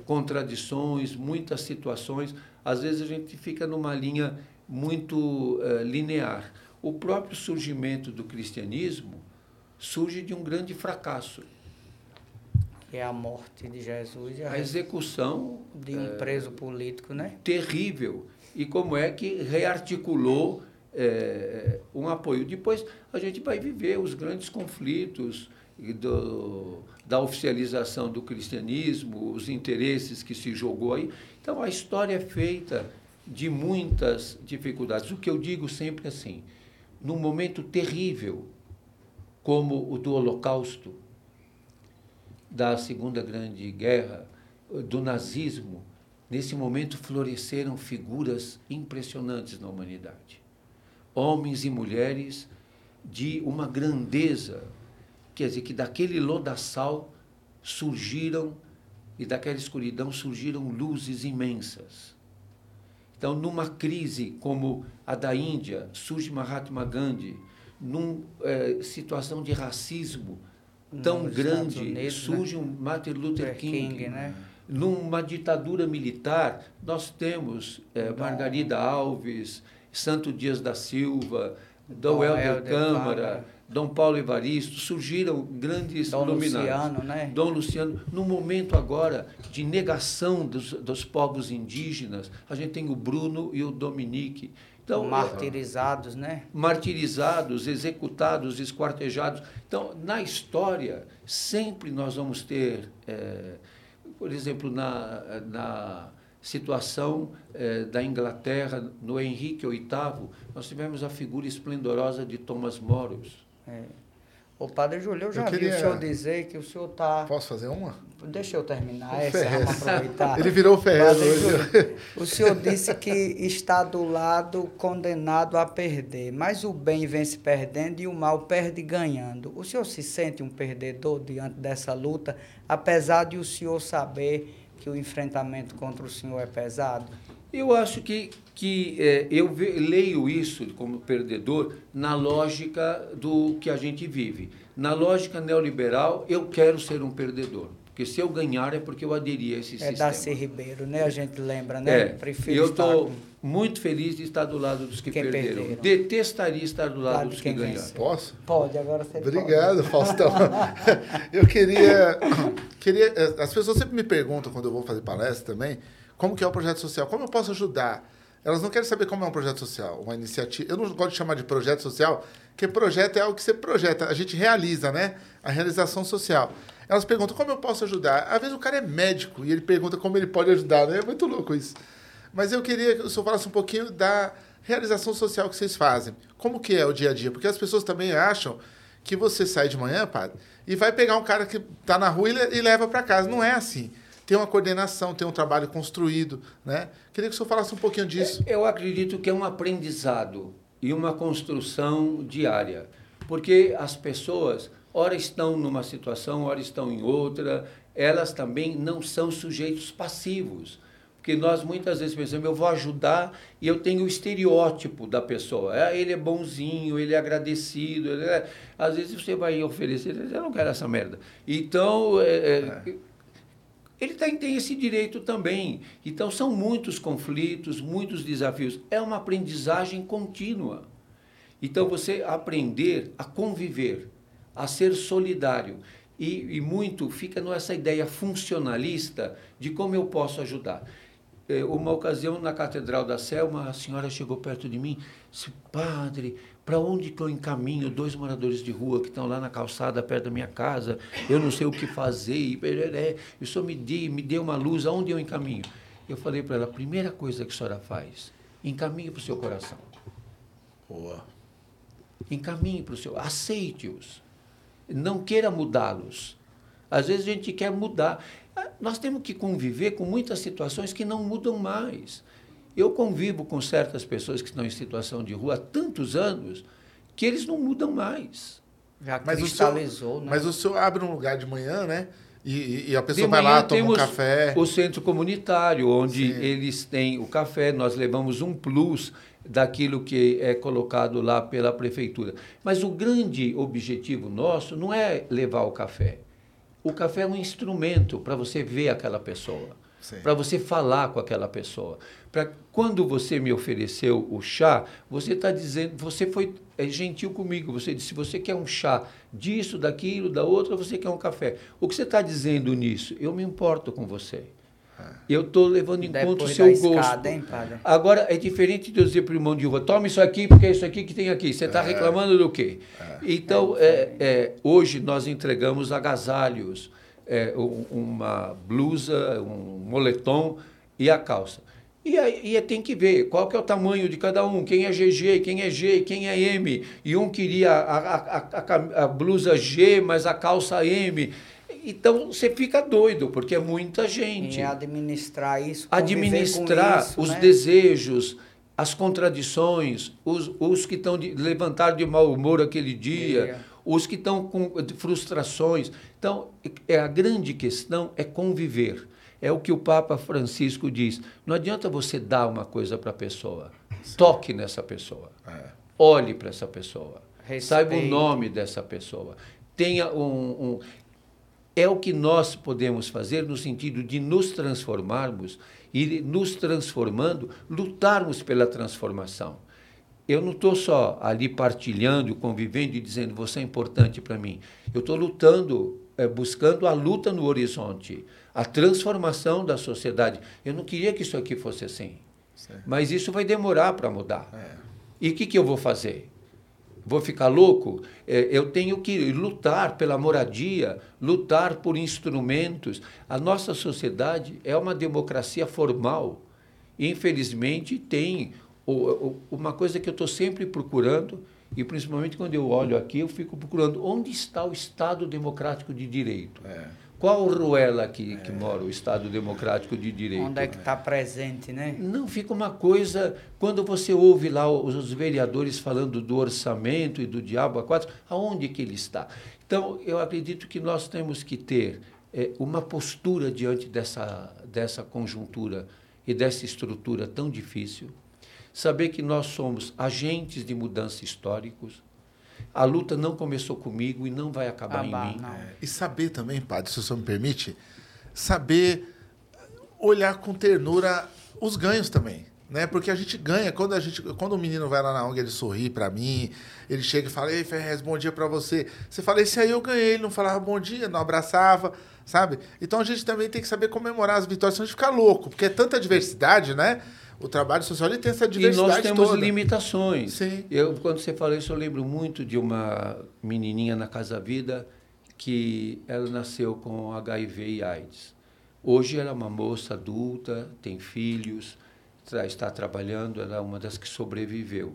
contradições, muitas situações. Às vezes a gente fica numa linha muito é, linear. O próprio surgimento do cristianismo surge de um grande fracasso. Que é a morte de Jesus. a, a execução de um é, preso político, né? Terrível. E como é que rearticulou é, um apoio. Depois a gente vai viver os grandes conflitos do, da oficialização do cristianismo, os interesses que se jogou aí. Então a história é feita de muitas dificuldades. O que eu digo sempre assim, num momento terrível como o do Holocausto, da Segunda Grande Guerra, do nazismo, nesse momento floresceram figuras impressionantes na humanidade homens e mulheres de uma grandeza, quer dizer, que daquele lodaçal surgiram, e daquela escuridão surgiram luzes imensas. Então, numa crise como a da Índia, surge Mahatma Gandhi, numa é, situação de racismo tão Nos grande, Unidos, né? surge né? um Martin Luther King. King né? Numa ditadura militar, nós temos é, Margarida Alves, Santo Dias da Silva, Dom Helder Câmara, Dom Paulo Evaristo, surgiram grandes Dom Luciano, né? Dom Luciano, no momento agora de negação dos, dos povos indígenas, a gente tem o Bruno e o Dominique. Então, martirizados, né? Martirizados, executados, esquartejados. Então, na história, sempre nós vamos ter, é, por exemplo, na, na situação eh, da Inglaterra no Henrique VIII, nós tivemos a figura esplendorosa de Thomas Moros. É. O padre Júlio, eu já eu queria... vi o senhor dizer que o senhor está... Posso fazer uma? Deixa eu terminar o essa, vamos aproveitar. Ele virou o Ferrez hoje. O senhor disse que está do lado condenado a perder, mas o bem vem se perdendo e o mal perde ganhando. O senhor se sente um perdedor diante dessa luta, apesar de o senhor saber que o enfrentamento contra o senhor é pesado? Eu acho que, que é, eu ve, leio isso como perdedor na lógica do que a gente vive. Na lógica neoliberal, eu quero ser um perdedor. Porque se eu ganhar é porque eu aderi a esse é sistema. É Darcy Ribeiro, né? A gente lembra, né? É, Prefiro eu estou muito feliz de estar do lado dos que perderam. perderam. Detestaria estar do lado, lado dos que ganharam. Posso? Pode, agora você Obrigado, pode. Faustão. <laughs> eu queria, queria... As pessoas sempre me perguntam, quando eu vou fazer palestra também, como que é o projeto social? Como eu posso ajudar? Elas não querem saber como é um projeto social, uma iniciativa. Eu não gosto de chamar de projeto social, porque projeto é algo que você projeta, a gente realiza, né? A realização social. Elas perguntam como eu posso ajudar. Às vezes o cara é médico e ele pergunta como ele pode ajudar, né? É muito louco isso. Mas eu queria que o senhor falasse um pouquinho da realização social que vocês fazem. Como que é o dia a dia? Porque as pessoas também acham que você sai de manhã, padre, e vai pegar um cara que está na rua e leva para casa. Não é assim. Tem uma coordenação, tem um trabalho construído, né? Queria que o senhor falasse um pouquinho disso. Eu acredito que é um aprendizado e uma construção diária, porque as pessoas ora estão numa situação, ora estão em outra, elas também não são sujeitos passivos. Porque nós muitas vezes pensamos, eu vou ajudar e eu tenho o estereótipo da pessoa. É, ele é bonzinho, ele é agradecido. Ele é... Às vezes você vai oferecer, eu não quero essa merda. Então, é, é. Ele tem, tem esse direito também. Então, são muitos conflitos, muitos desafios. É uma aprendizagem contínua. Então, você aprender a conviver, a ser solidário. E, e muito fica nessa ideia funcionalista de como eu posso ajudar. É, uma ocasião na Catedral da Sé, uma senhora chegou perto de mim e disse, padre, para onde que eu encaminho dois moradores de rua que estão lá na calçada perto da minha casa? Eu não sei o que fazer, e pereré, o senhor me dê, me dê uma luz, aonde eu encaminho? Eu falei para ela, a primeira coisa que a senhora faz, encaminhe para o seu coração. Boa. Encaminhe para o seu, aceite-os. Não queira mudá-los. Às vezes a gente quer mudar. Nós temos que conviver com muitas situações que não mudam mais. Eu convivo com certas pessoas que estão em situação de rua há tantos anos que eles não mudam mais. Já Mas o cristalizou, senhor, né? Mas o senhor abre um lugar de manhã, né? E, e a De pessoa vai manhã lá, toma um temos café. O centro comunitário, onde Sim. eles têm o café, nós levamos um plus daquilo que é colocado lá pela prefeitura. Mas o grande objetivo nosso não é levar o café. O café é um instrumento para você ver aquela pessoa, para você falar com aquela pessoa. Para quando você me ofereceu o chá, você está dizendo, você foi é, gentil comigo. Você disse, você quer um chá disso, daquilo, da outra, ou você quer um café? O que você está dizendo nisso? Eu me importo com você. Eu estou levando em conta o Depois seu da gosto. escada, hein? Agora, é diferente de eu dizer para o irmão de rua, toma isso aqui, porque é isso aqui que tem aqui. Você está reclamando do quê? Então, é, é, hoje nós entregamos agasalhos, é, um- uma blusa, um moletom e a calça. E aí e tem que ver qual que é o tamanho de cada um, quem é GG, quem é G, quem é M. E um queria a, a, a, a blusa G, mas a calça M. Então, você fica doido, porque é muita gente E administrar isso, administrar isso, os né? desejos, as contradições, os, os que estão de, levantaram de mau humor aquele dia, os que estão com frustrações. Então, é a grande questão é conviver. É o que o Papa Francisco diz. Não adianta você dar uma coisa para a pessoa. Toque nessa pessoa. Olhe para essa pessoa. Saiba o nome dessa pessoa. Tenha um, um é o que nós podemos fazer no sentido de nos transformarmos e, nos transformando, lutarmos pela transformação. Eu não estou só ali partilhando, convivendo e dizendo você é importante para mim. Eu estou lutando, buscando a luta no horizonte, a transformação da sociedade. Eu não queria que isso aqui fosse assim, mas isso vai demorar para mudar. E o que, que eu vou fazer? Vou ficar louco? É, eu tenho que lutar pela moradia, lutar por instrumentos. A nossa sociedade é uma democracia formal. Infelizmente, tem uma coisa que eu estou sempre procurando, e principalmente quando eu olho aqui, eu fico procurando onde está o Estado Democrático de Direito. Qual ruela que, que mora o Estado Democrático de Direito? Onde é que está presente, né? Não fica uma coisa. Quando você ouve lá os, os vereadores falando do orçamento e do diabo a quatro, aonde que ele está? Então, eu acredito que nós temos que ter eh, uma postura diante dessa, dessa conjuntura e dessa estrutura tão difícil. Saber que nós somos agentes de mudança históricos. A luta não começou comigo e não vai acabar bah, em mim. não. E saber também, padre, se o senhor me permite, saber olhar com ternura os ganhos também. Né? Porque a gente ganha, quando, a gente, quando o menino vai lá na ONG, ele sorri pra mim, ele chega e fala, ei, Ferrez, bom dia pra você. Você fala, esse aí eu ganhei, ele não falava bom dia, não abraçava, sabe? Então a gente também tem que saber comemorar as vitórias, senão a gente fica louco, porque é tanta diversidade, né? O trabalho social ele tem essa E diversidade nós temos toda. limitações. Sim. Eu, quando você fala isso, eu lembro muito de uma menininha na Casa Vida que ela nasceu com HIV e AIDS. Hoje ela é uma moça adulta, tem filhos, está trabalhando, ela é uma das que sobreviveu.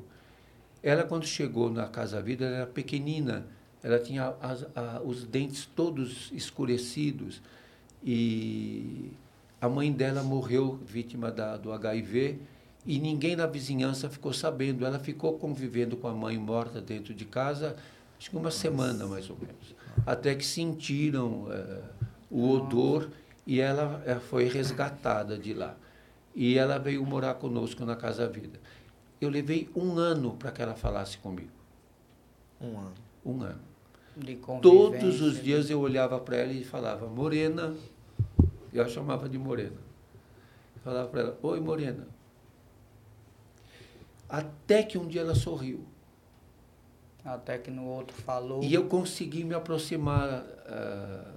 Ela, quando chegou na Casa Vida, era pequenina, ela tinha as- a- os dentes todos escurecidos e a mãe dela morreu vítima da, do HIV e ninguém na vizinhança ficou sabendo. Ela ficou convivendo com a mãe morta dentro de casa, acho que uma semana mais ou menos, até que sentiram eh, o odor e ela, eh, foi resgatada de lá. E ela veio morar conosco na Casa Vida. Eu levei um ano para que ela falasse comigo. Um ano. Um ano. De Todos os convivência. dias eu olhava para ela e falava, Morena. Eu a chamava de Morena. Eu falava para ela, Oi, Morena. Até que um dia ela sorriu. Até que no outro falou. E eu consegui me aproximar ah,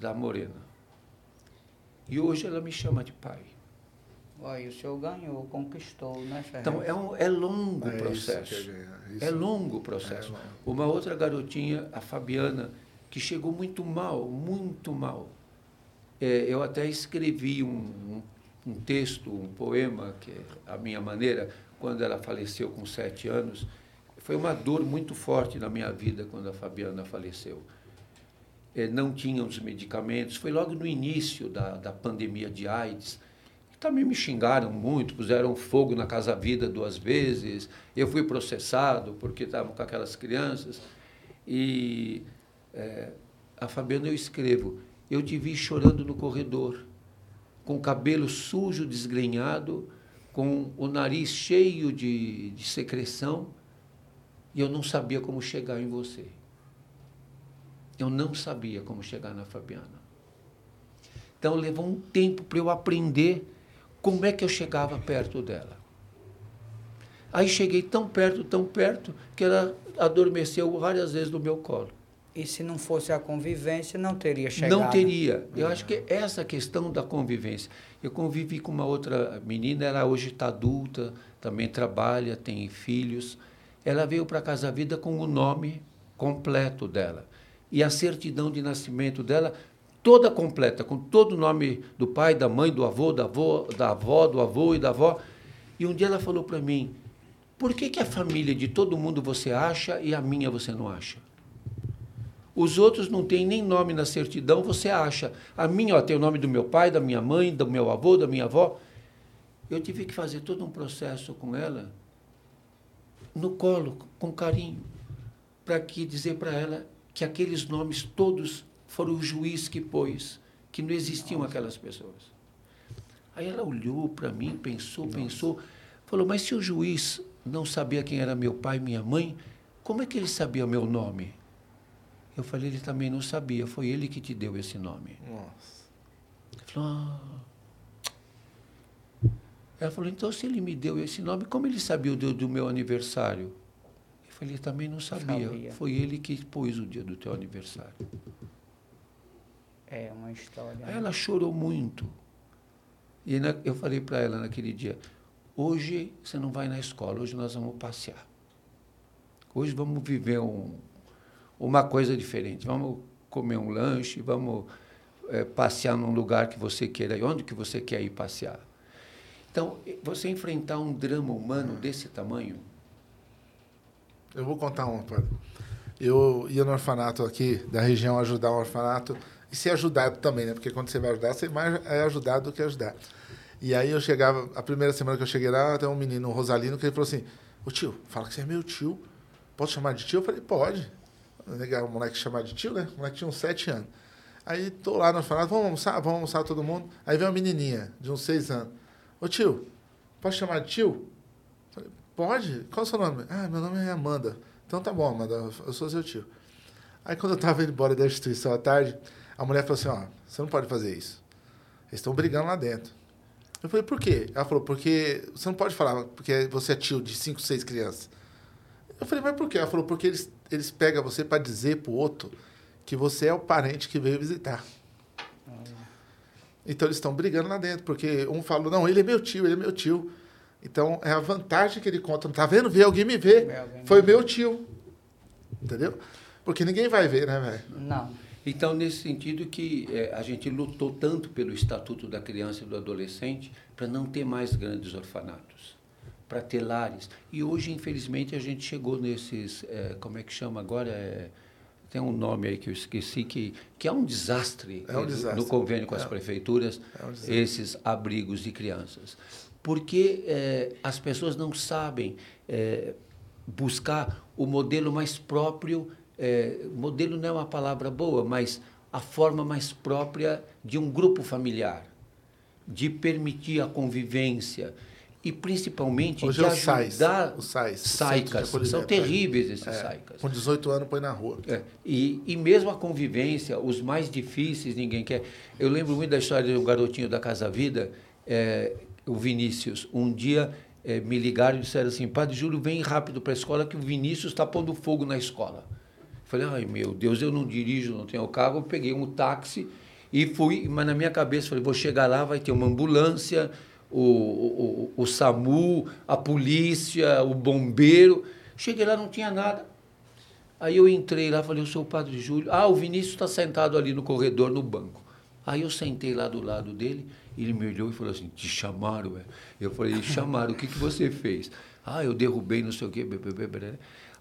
da Morena. E hoje ela me chama de pai. Aí o senhor ganhou, conquistou, né, Ferrez? Então é, um, é longo o É isso processo. que é. É longo o processo. É longo. Uma outra garotinha, a Fabiana, que chegou muito mal, muito mal. É, eu até escrevi um, um, texto, um poema, que é a minha maneira, quando ela faleceu com sete anos. Foi uma dor muito forte na minha vida quando a Fabiana faleceu. É, não tinham os medicamentos. Foi logo no início da, da pandemia de AIDS. Também me xingaram muito, puseram fogo na Casa Vida duas vezes. Eu fui processado porque estava com aquelas crianças. E é, a Fabiana eu escrevo, eu te vi chorando no corredor, com o cabelo sujo, desgrenhado, com o nariz cheio de, de secreção, e eu não sabia como chegar em você. Eu não sabia como chegar na Fabiana. Então levou um tempo para eu aprender como é que eu chegava perto dela. Aí cheguei tão perto, tão perto, que ela adormeceu várias vezes no meu colo. E se não fosse a convivência, não teria chegado. Não teria. Eu acho que essa questão da convivência. Eu convivi com uma outra menina, ela hoje está adulta, também trabalha, tem filhos. Ela veio para a Casa Vida com o nome completo dela. E a certidão de nascimento dela toda completa, com todo o nome do pai, da mãe, do avô, da avó, da avó, do avô e da avó. E um dia ela falou para mim: por que, que a família de todo mundo você acha e a minha você não acha? Os outros não têm nem nome na certidão, você acha. A minha ó, tem o nome do meu pai, da minha mãe, do meu avô, da minha avó. Eu tive que fazer todo um processo com ela, no colo, com carinho, para que dizer para ela que aqueles nomes todos foram o juiz que pôs, que não existiam aquelas pessoas. Aí ela olhou para mim, pensou, pensou, falou: Mas se o juiz não sabia quem era meu pai e minha mãe, como é que ele sabia meu nome? Eu falei: Ele também não sabia, foi ele que te deu esse nome. Nossa. Ele falou: ah. Ela falou: Então, se ele me deu esse nome, como ele sabia o dia do meu aniversário? Eu falei: Ele também não sabia. Sabia. Foi ele que pôs o dia do teu aniversário. É uma história. Aí ela chorou muito. E na- eu falei para ela naquele dia: hoje você não vai na escola, hoje nós vamos passear. Hoje vamos viver um, uma coisa diferente. Vamos comer um lanche, vamos eh, passear num lugar que você queira ir, onde que você quer ir passear. Então, você enfrentar um drama humano desse tamanho, Eu vou contar uma, padre. Eu ia no orfanato aqui, da região, ajudar um orfanato. E ser ajudado também, né? Porque quando você vai ajudar, você mais é ajudado do que ajudar. E aí eu chegava, a primeira semana que eu cheguei lá, tem um menino, um Rosalino, que ele falou assim, ô tio, fala que você é meu tio. Posso chamar de tio? Eu falei, pode. Legal, o moleque chamar de tio, né? O moleque tinha uns sete anos. Aí tô lá no orfanato, vamos almoçar? Vamos almoçar todo mundo. Aí vem uma menininha, de uns seis anos. Ô tio, posso chamar de tio? Falei, Pode? Qual é o seu nome? Ah, meu nome é Amanda. Então tá bom, Amanda, eu sou seu tio. Aí quando eu tava indo embora da instituição à tarde, a mulher falou assim, ó, você não pode fazer isso. Eles estão brigando lá dentro. Eu falei, por quê? Ela falou, porque você não pode falar, porque você é tio de cinco, seis crianças. Eu falei, mas por quê? Ela falou, porque eles, eles pegam você para dizer pro outro que você é o parente que veio visitar. Então eles estão brigando lá dentro, porque um falou, não, ele é meu tio, ele é meu tio. Então é a vantagem que ele conta. Tá vendo? Vê alguém me ver. Vê Foi meu tio. Entendeu? Porque ninguém vai ver, né, velho? Não. Então, nesse sentido que eh, a gente lutou tanto pelo Estatuto da Criança e do Adolescente para não ter mais grandes orfanatos, para ter lares. E hoje, infelizmente, a gente chegou nesses, eh, como é que chama agora? Eh, tem um nome aí que eu esqueci, que, que é um desastre, É um eh, desastre. no convênio com É. as prefeituras, É um esses abrigos de crianças. Porque eh, as pessoas não sabem buscar o modelo mais próprio, modelo não é uma palavra boa, mas a forma mais própria de um grupo familiar. de permitir a convivência e principalmente Hoje de é sais, ajudar sais, os de saicas. São acolhimento, terríveis esses É, saicas. Com 18 anos põe na rua. É, e, e mesmo a convivência, os mais difíceis, ninguém quer. Eu lembro muito da história de um garotinho da Casa Vida, é, o Vinícius. Um dia é, me ligaram e disseram assim: Padre Júlio, vem rápido para a escola que o Vinícius está pondo fogo na escola. Falei, ai meu Deus, eu não dirijo, não tenho carro. Eu peguei um táxi e fui, mas na minha cabeça falei: vou chegar lá, vai ter uma ambulância, o, o, o, SAMU, a polícia, o bombeiro. Cheguei lá, não tinha nada. Aí eu entrei lá, falei, o Padre Júlio. Ah, o Vinícius está sentado ali no corredor, no banco. Aí eu sentei lá do lado dele, ele me olhou e falou assim, te chamaram, é? Eu falei, chamaram, o que, que você fez? Ah, eu derrubei não sei o quê.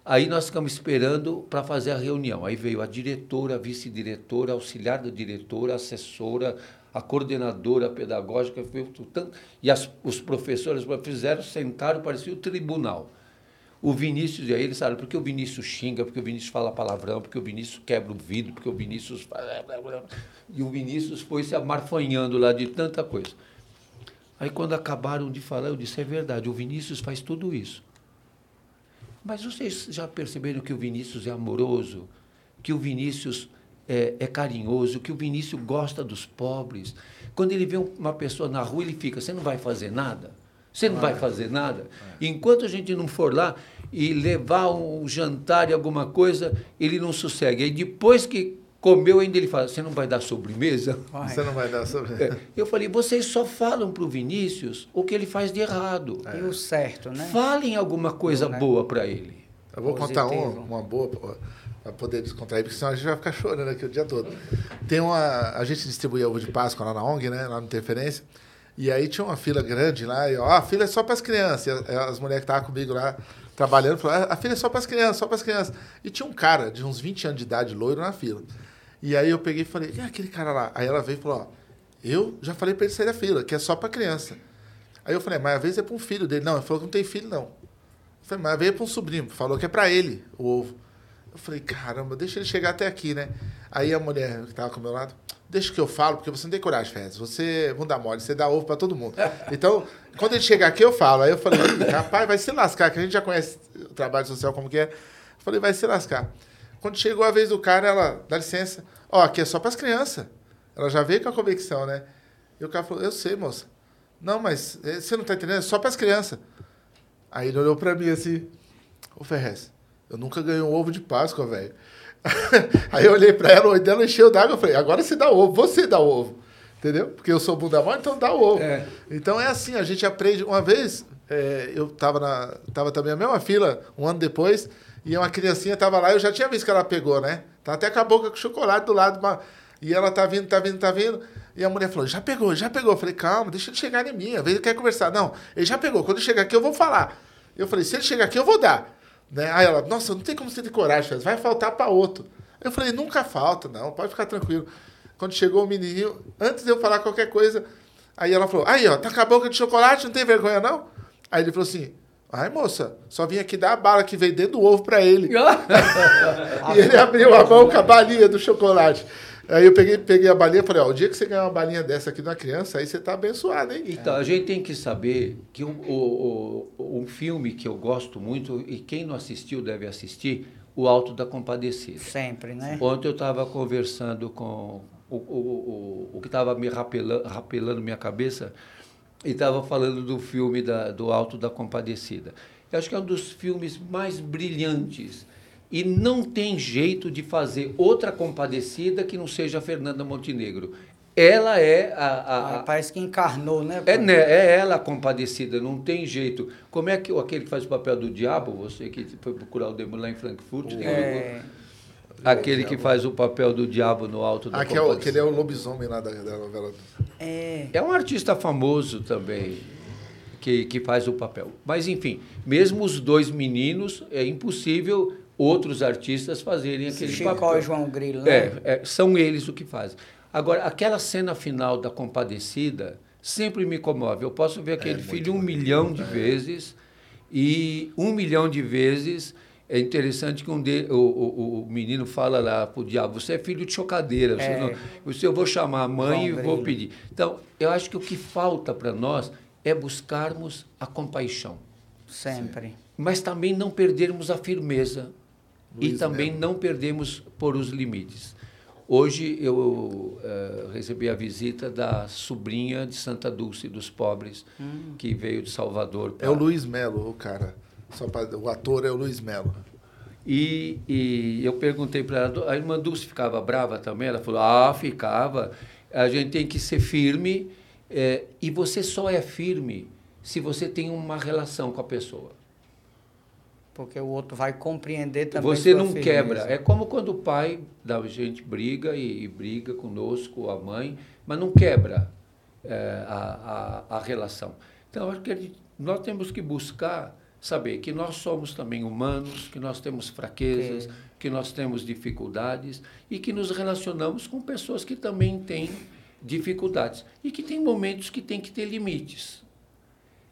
Aí nós ficamos esperando para fazer a reunião. Aí veio a diretora, a vice-diretora, auxiliar da diretora, assessora, a coordenadora pedagógica, tudo tanto- e as, os professores fizeram, sentaram, parecia o tribunal. O Vinícius e aí eles sabem, porque o Vinícius xinga, porque o Vinícius fala palavrão, porque o Vinícius quebra o vidro, porque o Vinícius. E o Vinícius foi se amarfanhando lá de tanta coisa. Aí quando acabaram de falar, eu disse, é verdade, o Vinícius faz tudo isso. Mas vocês já perceberam que o Vinícius é amoroso, que o Vinícius é, é carinhoso, que o Vinícius gosta dos pobres. Quando ele vê um- uma pessoa na rua, ele fica: você não vai fazer nada? Você não vai fazer nada? Enquanto a gente não for lá e levar um jantar e alguma coisa, ele não sossega. E depois que comeu, ainda ele fala: você não vai dar sobremesa? Você não vai dar sobre. É, Eu falei: vocês só falam para o Vinícius o que ele faz de errado. E o certo, né? Falem alguma coisa Né? boa para ele. Eu vou contar uma, Positivo. uma boa para poder descontrair, porque senão a gente vai ficar chorando aqui o dia todo. Tem uma. A gente distribuía ovo de Páscoa lá na ONG, né? Lá no Interferência. E aí tinha uma fila grande lá, e ó, a fila é só para as crianças. E as, as mulheres que estavam comigo lá trabalhando falaram, "Ah, a fila é só para as crianças, só para as crianças. E tinha um cara de uns 20 anos de idade, loiro, na fila. E aí eu peguei e falei, e aquele cara lá? Aí ela veio e falou, ó, eu já falei para ele sair da fila, que é só para criança. Aí eu falei, mas às vezes é para um filho dele. Não, ele falou que não tem filho, não. Eu falei, mas veio para um sobrinho, falou que é para ele o ovo. Eu falei, caramba, deixa ele chegar até aqui, né? Aí a mulher que estava com o meu lado, deixa que eu falo, porque você não tem coragem, Fez. Você não dá mole, você dá ovo para todo mundo. <laughs> Então, quando ele chegar aqui, eu falo. Aí eu falei, rapaz, vai se lascar, que a gente já conhece o trabalho social como que é. Eu falei, vai se lascar. Quando chegou a vez do cara, ela, dá licença, ó, aqui é só para as crianças. Ela já veio com a convicção, né? E o cara falou, eu sei, moça. Não, mas eh, você não tá entendendo? É só para as crianças. Aí ele olhou para mim assim, ô Ferrez, eu nunca ganhei um ovo de Páscoa, velho. <laughs> Aí eu olhei para ela, o olho dela encheu d'água, eu falei, agora você dá ovo, você dá ovo. Entendeu? Porque eu sou bunda mole, então dá ovo. É. Então é assim, a gente aprende. Uma vez, eh, eu tava, na, tava também na mesma fila, um ano depois, e uma criancinha tava lá, eu já tinha visto que ela pegou, né? Tá até com a boca com chocolate do lado. uma- E ela tá vindo, tá vindo, tá vindo. E a mulher falou, já pegou, já pegou. Eu falei, calma, deixa ele chegar em mim. Às vezes ele quer conversar. Não, ele já pegou. Quando ele chegar aqui, eu vou falar. Eu falei, se ele chegar aqui, eu vou dar. Né? Aí ela, nossa, não tem como você ter coragem, vai faltar para outro. Eu falei, nunca falta, não, pode ficar tranquilo. Quando chegou o menininho, antes de eu falar qualquer coisa, aí ela falou, aí, ó, tá com a boca de chocolate, não tem vergonha, não? Aí ele falou assim, ai, moça, só vim aqui dar a bala que veio dentro do ovo para ele. <laughs> e ele abriu a mão com a balinha do chocolate. Aí eu peguei, peguei a balinha e falei, ó, o dia que você ganhar uma balinha dessa aqui de uma criança, aí você tá abençoado, hein? Então, a gente tem que saber que um, o, o- um filme que eu gosto muito, e quem não assistiu deve assistir, O Alto da Compadecida. Sempre, né? Ontem eu estava conversando com o, o, o, o que estava me rapelando, rapelando minha cabeça e estava falando do filme da, do Alto da Compadecida. Eu acho que é um dos filmes mais brilhantes. E não tem jeito de fazer outra compadecida que não seja a Fernanda Montenegro. Ela é a, a- Ah, parece que encarnou, né? é, né, é ela a compadecida, não tem jeito. Como é que o- aquele que faz o papel do diabo, você que foi procurar o demônio lá em Frankfurt, tem É, aquele que faz o papel do diabo no alto da Ah, que, é o, que compadecida. ele é o lobisomem lá da, da novela. é, É um artista famoso também que, que faz o papel. Mas, enfim, mesmo os dois meninos, é impossível outros artistas fazerem aquele Chicó papel. João Grilo, né? É, é, são eles o que fazem. Agora, aquela cena final da Compadecida sempre me comove. Eu posso ver aquele filho um milhão de vezes e um milhão de vezes É interessante que um de, o, o, o menino fala lá para o diabo, você é filho de chocadeira, você É. não, você, eu vou chamar a mãe e vou pedir. Então, eu acho que o que falta para nós é buscarmos a compaixão, Sempre. mas também não perdermos a firmeza e Luiz também Melo. não perdermos por os limites. Hoje eu eh, recebi a visita da sobrinha de Santa Dulce dos Pobres, que veio de Salvador. É o Luiz Melo, o cara. Pra, o ator é o Luiz Melo. E, e eu perguntei para ela, a irmã Dulce ficava brava também? Ela falou, ah, ficava. A gente tem que ser firme eh, e você só é firme se você tem uma relação com a pessoa. Porque o outro vai compreender também. Você não firmeza. quebra. É como quando o pai da gente briga e, e briga conosco, a mãe, mas não quebra eh, a, a, a relação. Então, acho que nós temos que buscar saber que nós somos também humanos, que nós temos fraquezas, Ok. que nós temos dificuldades e que nos relacionamos com pessoas que também têm dificuldades e que tem momentos que tem que ter limites.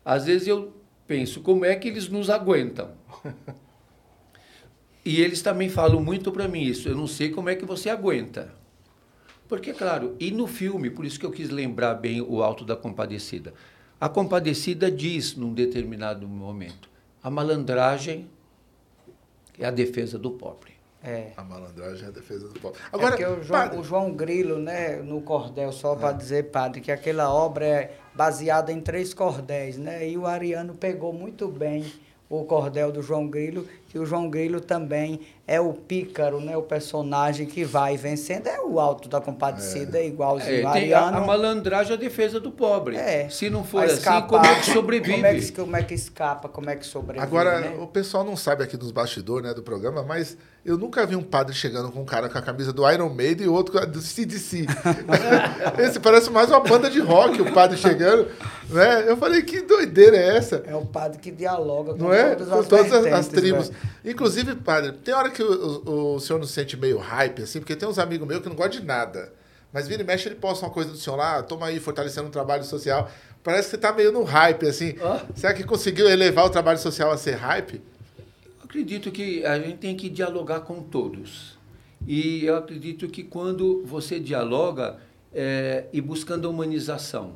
Às vezes eu penso, como é que eles nos aguentam? E eles também falam muito para mim isso. Eu não sei como é que você aguenta. Porque, claro, e no filme, por isso que eu quis lembrar bem o Alto da Compadecida. A Compadecida diz, num determinado momento, a malandragem é a defesa do pobre. É. A malandragem é a defesa do pobre. Agora, Agora, o, João, o João Grilo, né, no cordel, só Ah. para dizer, padre, que aquela obra é baseada em três cordéis, né? E o Ariano pegou muito bem o cordel do João Grilo, que o João Grilo também é o pícaro, né? O personagem que vai vencendo. É o alto da compadecida, igualzinho É, o tem a, a malandragem é a defesa do pobre. É. Se não for assim, escapar. como é que sobrevive? Como é que, como é que escapa, como é que sobrevive, agora né? o pessoal não sabe aqui dos bastidores né, do programa, mas eu nunca vi um padre chegando com um cara com a camisa do Iron Maiden e o outro com do CDC. <laughs> Esse parece mais uma banda de rock, o padre chegando. Né? Eu falei, que doideira é essa? É o padre que dialoga com Não é? todas Com as todas as, as tribos. velho. Inclusive, padre, tem hora que o, o- o senhor não se sente meio hype, assim, porque tem uns amigos meus que não gostam de nada. Mas vira e mexe, ele posta uma coisa do senhor lá, toma aí, fortalecendo o trabalho social. Parece que você tá meio no hype, assim. Ah. Será que conseguiu elevar o trabalho social a ser hype? Eu acredito que a gente tem que dialogar com todos. E eu acredito que quando você dialoga é, e buscando a humanização,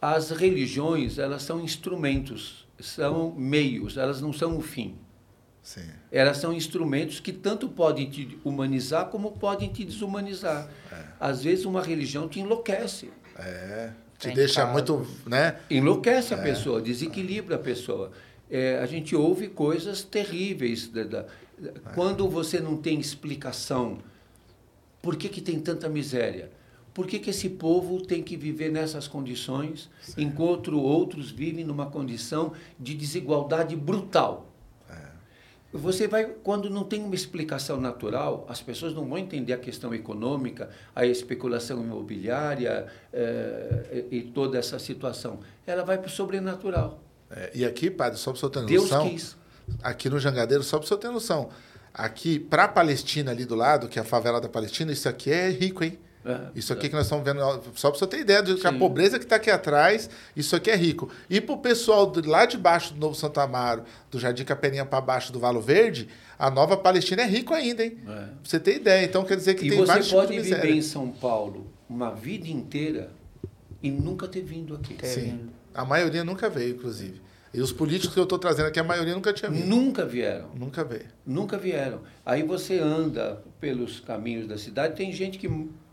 as religiões elas são instrumentos, são meios, elas não são o fim. Sim. Elas são instrumentos que tanto podem te humanizar como podem te desumanizar. Às vezes uma religião te enlouquece. É. Te Tem deixa casos. muito, né? Enlouquece a pessoa, desequilibra a pessoa. É, a gente ouve coisas terríveis. da- da- quando você não tem explicação, por que, que tem tanta miséria? Por que, que esse povo tem que viver nessas condições, enquanto outros vivem numa condição de desigualdade brutal? Você vai, quando não tem uma explicação natural, as pessoas não vão entender a questão econômica, a especulação imobiliária eh, e, toda essa situação. Ela vai para o sobrenatural. É, e aqui, padre, só para o senhor ter Deus noção. quis. aqui no Jangadeiro, só para o senhor ter noção. Aqui, para a Palestina ali do lado, que é a favela da Palestina, isso aqui é rico, hein? É, Isso aqui que nós estamos vendo, só para você ter ideia de que a pobreza que está aqui atrás, isso aqui é rico. E para o pessoal do- lá de baixo do Novo Santo Amaro, do Jardim Capelinha para baixo do Valo Verde, a Nova Palestina é rico ainda, hein? É. Pra você ter ideia. Então quer dizer que E tem você vários tipos pode de viver miséria. em São Paulo uma vida inteira e nunca ter vindo aqui. Ter Sim. vindo. A maioria nunca veio, inclusive. E os políticos que eu estou trazendo aqui, a maioria nunca tinha vindo. Nunca vieram. Nunca veio. Nunca vieram. Aí você anda pelos caminhos da cidade, tem gente que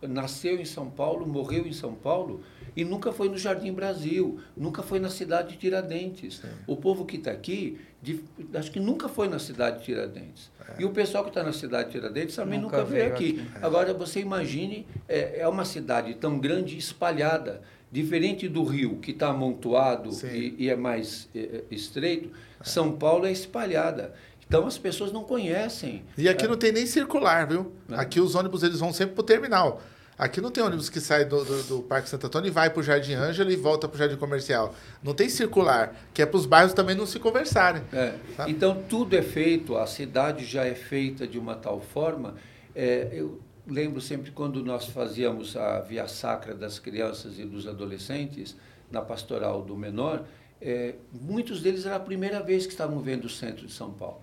nasceu em São Paulo, morreu em São Paulo e nunca foi no Jardim Brasil, nunca foi na cidade de Tiradentes. O povo que está aqui, de- acho que nunca foi na cidade de Tiradentes. E o pessoal que está na cidade de Tiradentes também Nunca nunca, veio veio aqui. aqui. Agora, você imagine, é, é uma cidade tão grande e espalhada, diferente do Rio, que está amontoado e, e é mais é, é, estreito, São Paulo é espalhada. Então, as pessoas não conhecem. E aqui não tem nem circular, viu? É. Aqui os ônibus eles vão sempre pro terminal. Aqui não tem ônibus que sai do, do, do Parque Santo Antônio e vai pro Jardim Ângela e volta pro Jardim Comercial. Não tem circular, que é para os bairros também não se conversarem. É. Então, tudo é feito, a cidade já é feita de uma tal forma. é, eu lembro sempre quando nós fazíamos a Via Sacra das crianças e dos adolescentes, na pastoral do menor, é, muitos deles era a primeira vez que estavam vendo o centro de São Paulo.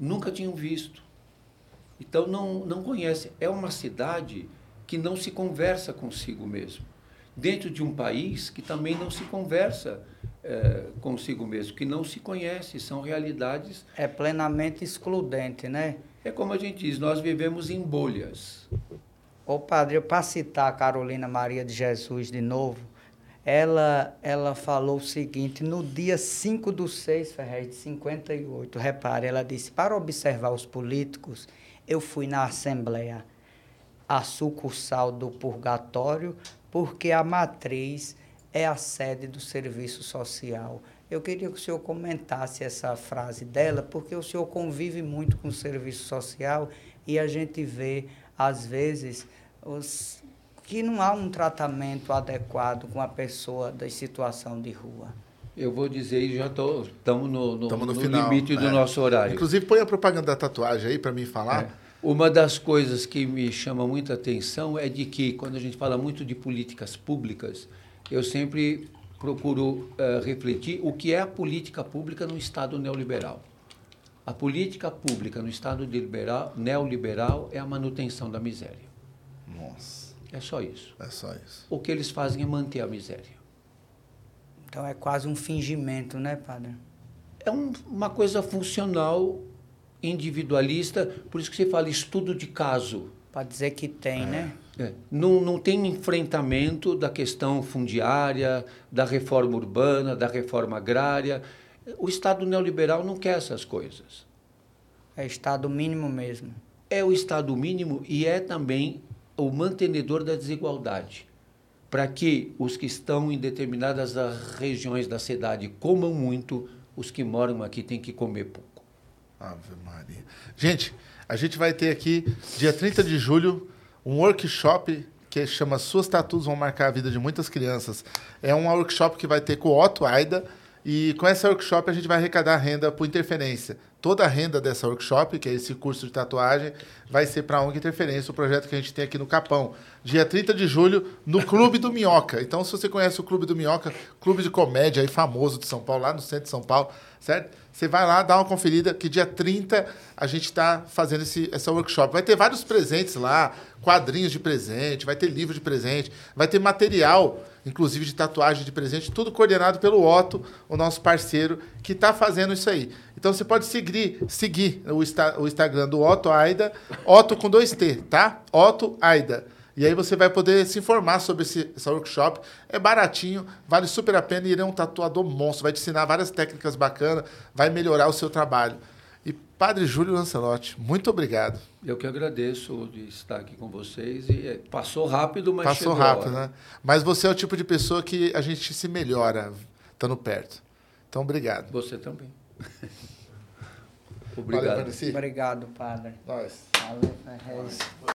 nunca tinham visto. Então não, não conhecem. É uma cidade que não se conversa consigo mesmo. Dentro de um país que também não se conversa é, consigo mesmo, que não se conhece, são realidades. É plenamente excludente, né? É como a gente diz, nós vivemos em bolhas. Ô padre, para citar a Carolina Maria de Jesus de novo, ela, ela falou o seguinte, no dia 5 do 6, Ferrez, de 58, repare, ela disse, para observar os políticos, eu fui na Assembleia, a sucursal do purgatório, porque a matriz é a sede do serviço social. Eu queria que o senhor comentasse essa frase dela, porque o senhor convive muito com o serviço social e a gente vê, às vezes, os, que não há um tratamento adequado com a pessoa da situação de rua. Eu vou dizer, e já estamos no, no, no, no final, limite do é. nosso horário. Inclusive, põe a propaganda da tatuagem aí para mim falar. É. Uma das coisas que me chama muita atenção é de que, quando a gente fala muito de políticas públicas, eu sempre procuro uh, refletir o que é a política pública no Estado neoliberal. A política pública no Estado liberal, neoliberal é a manutenção da miséria. Nossa. É só isso. É só isso. O que eles fazem é manter a miséria. Então é quase um fingimento, né, padre? É um, uma coisa funcional, individualista, por isso que você fala estudo de caso. Para dizer que tem, é. né? É. Não, não tem enfrentamento da questão fundiária, da reforma urbana, da reforma agrária. O Estado neoliberal não quer essas coisas. É Estado mínimo mesmo. É o Estado mínimo e é também o mantenedor da desigualdade. Para que os que estão em determinadas regiões da cidade comam muito, os que moram aqui têm que comer pouco. Ave Maria. Gente, a gente vai ter aqui, dia 30 de julho, um workshop que chama Suas Tatuas Vão Marcar a Vida de Muitas Crianças. É um workshop que vai ter com o Otto Aida. E com essa workshop a gente vai arrecadar renda por interferência. Toda a renda dessa workshop, que é esse curso de tatuagem, vai ser para a ONG Interferência, o projeto que a gente tem aqui no Capão. Dia 30 de julho, no Clube do Minhoca. Então, se você conhece o Clube do Minhoca, clube de comédia aí famoso de São Paulo, lá no centro de São Paulo, certo? Você vai lá, dá uma conferida, que dia 30 a gente está fazendo esse, essa workshop. Vai ter vários presentes lá, quadrinhos de presente, vai ter livro de presente, vai ter material, inclusive de tatuagem de presente, tudo coordenado pelo Otto, o nosso parceiro, que está fazendo isso aí. Então você pode seguir, seguir o, o Instagram do Otto Aida, Otto com dois T, tá? Otto Aida. E aí você vai poder se informar sobre esse, esse workshop. É baratinho, vale super a pena e ele é um tatuador monstro. Vai te ensinar várias técnicas bacanas, vai melhorar o seu trabalho. Padre Júlio Lancelotti, muito obrigado. Eu que agradeço de estar aqui com vocês. E é, passou rápido, mas Passou rápido, né? Mas você é o tipo de pessoa que a gente se melhora estando perto. Então, obrigado. Você também. Obrigado. Valeu, Obrigado, Padre. Nós. Valeu,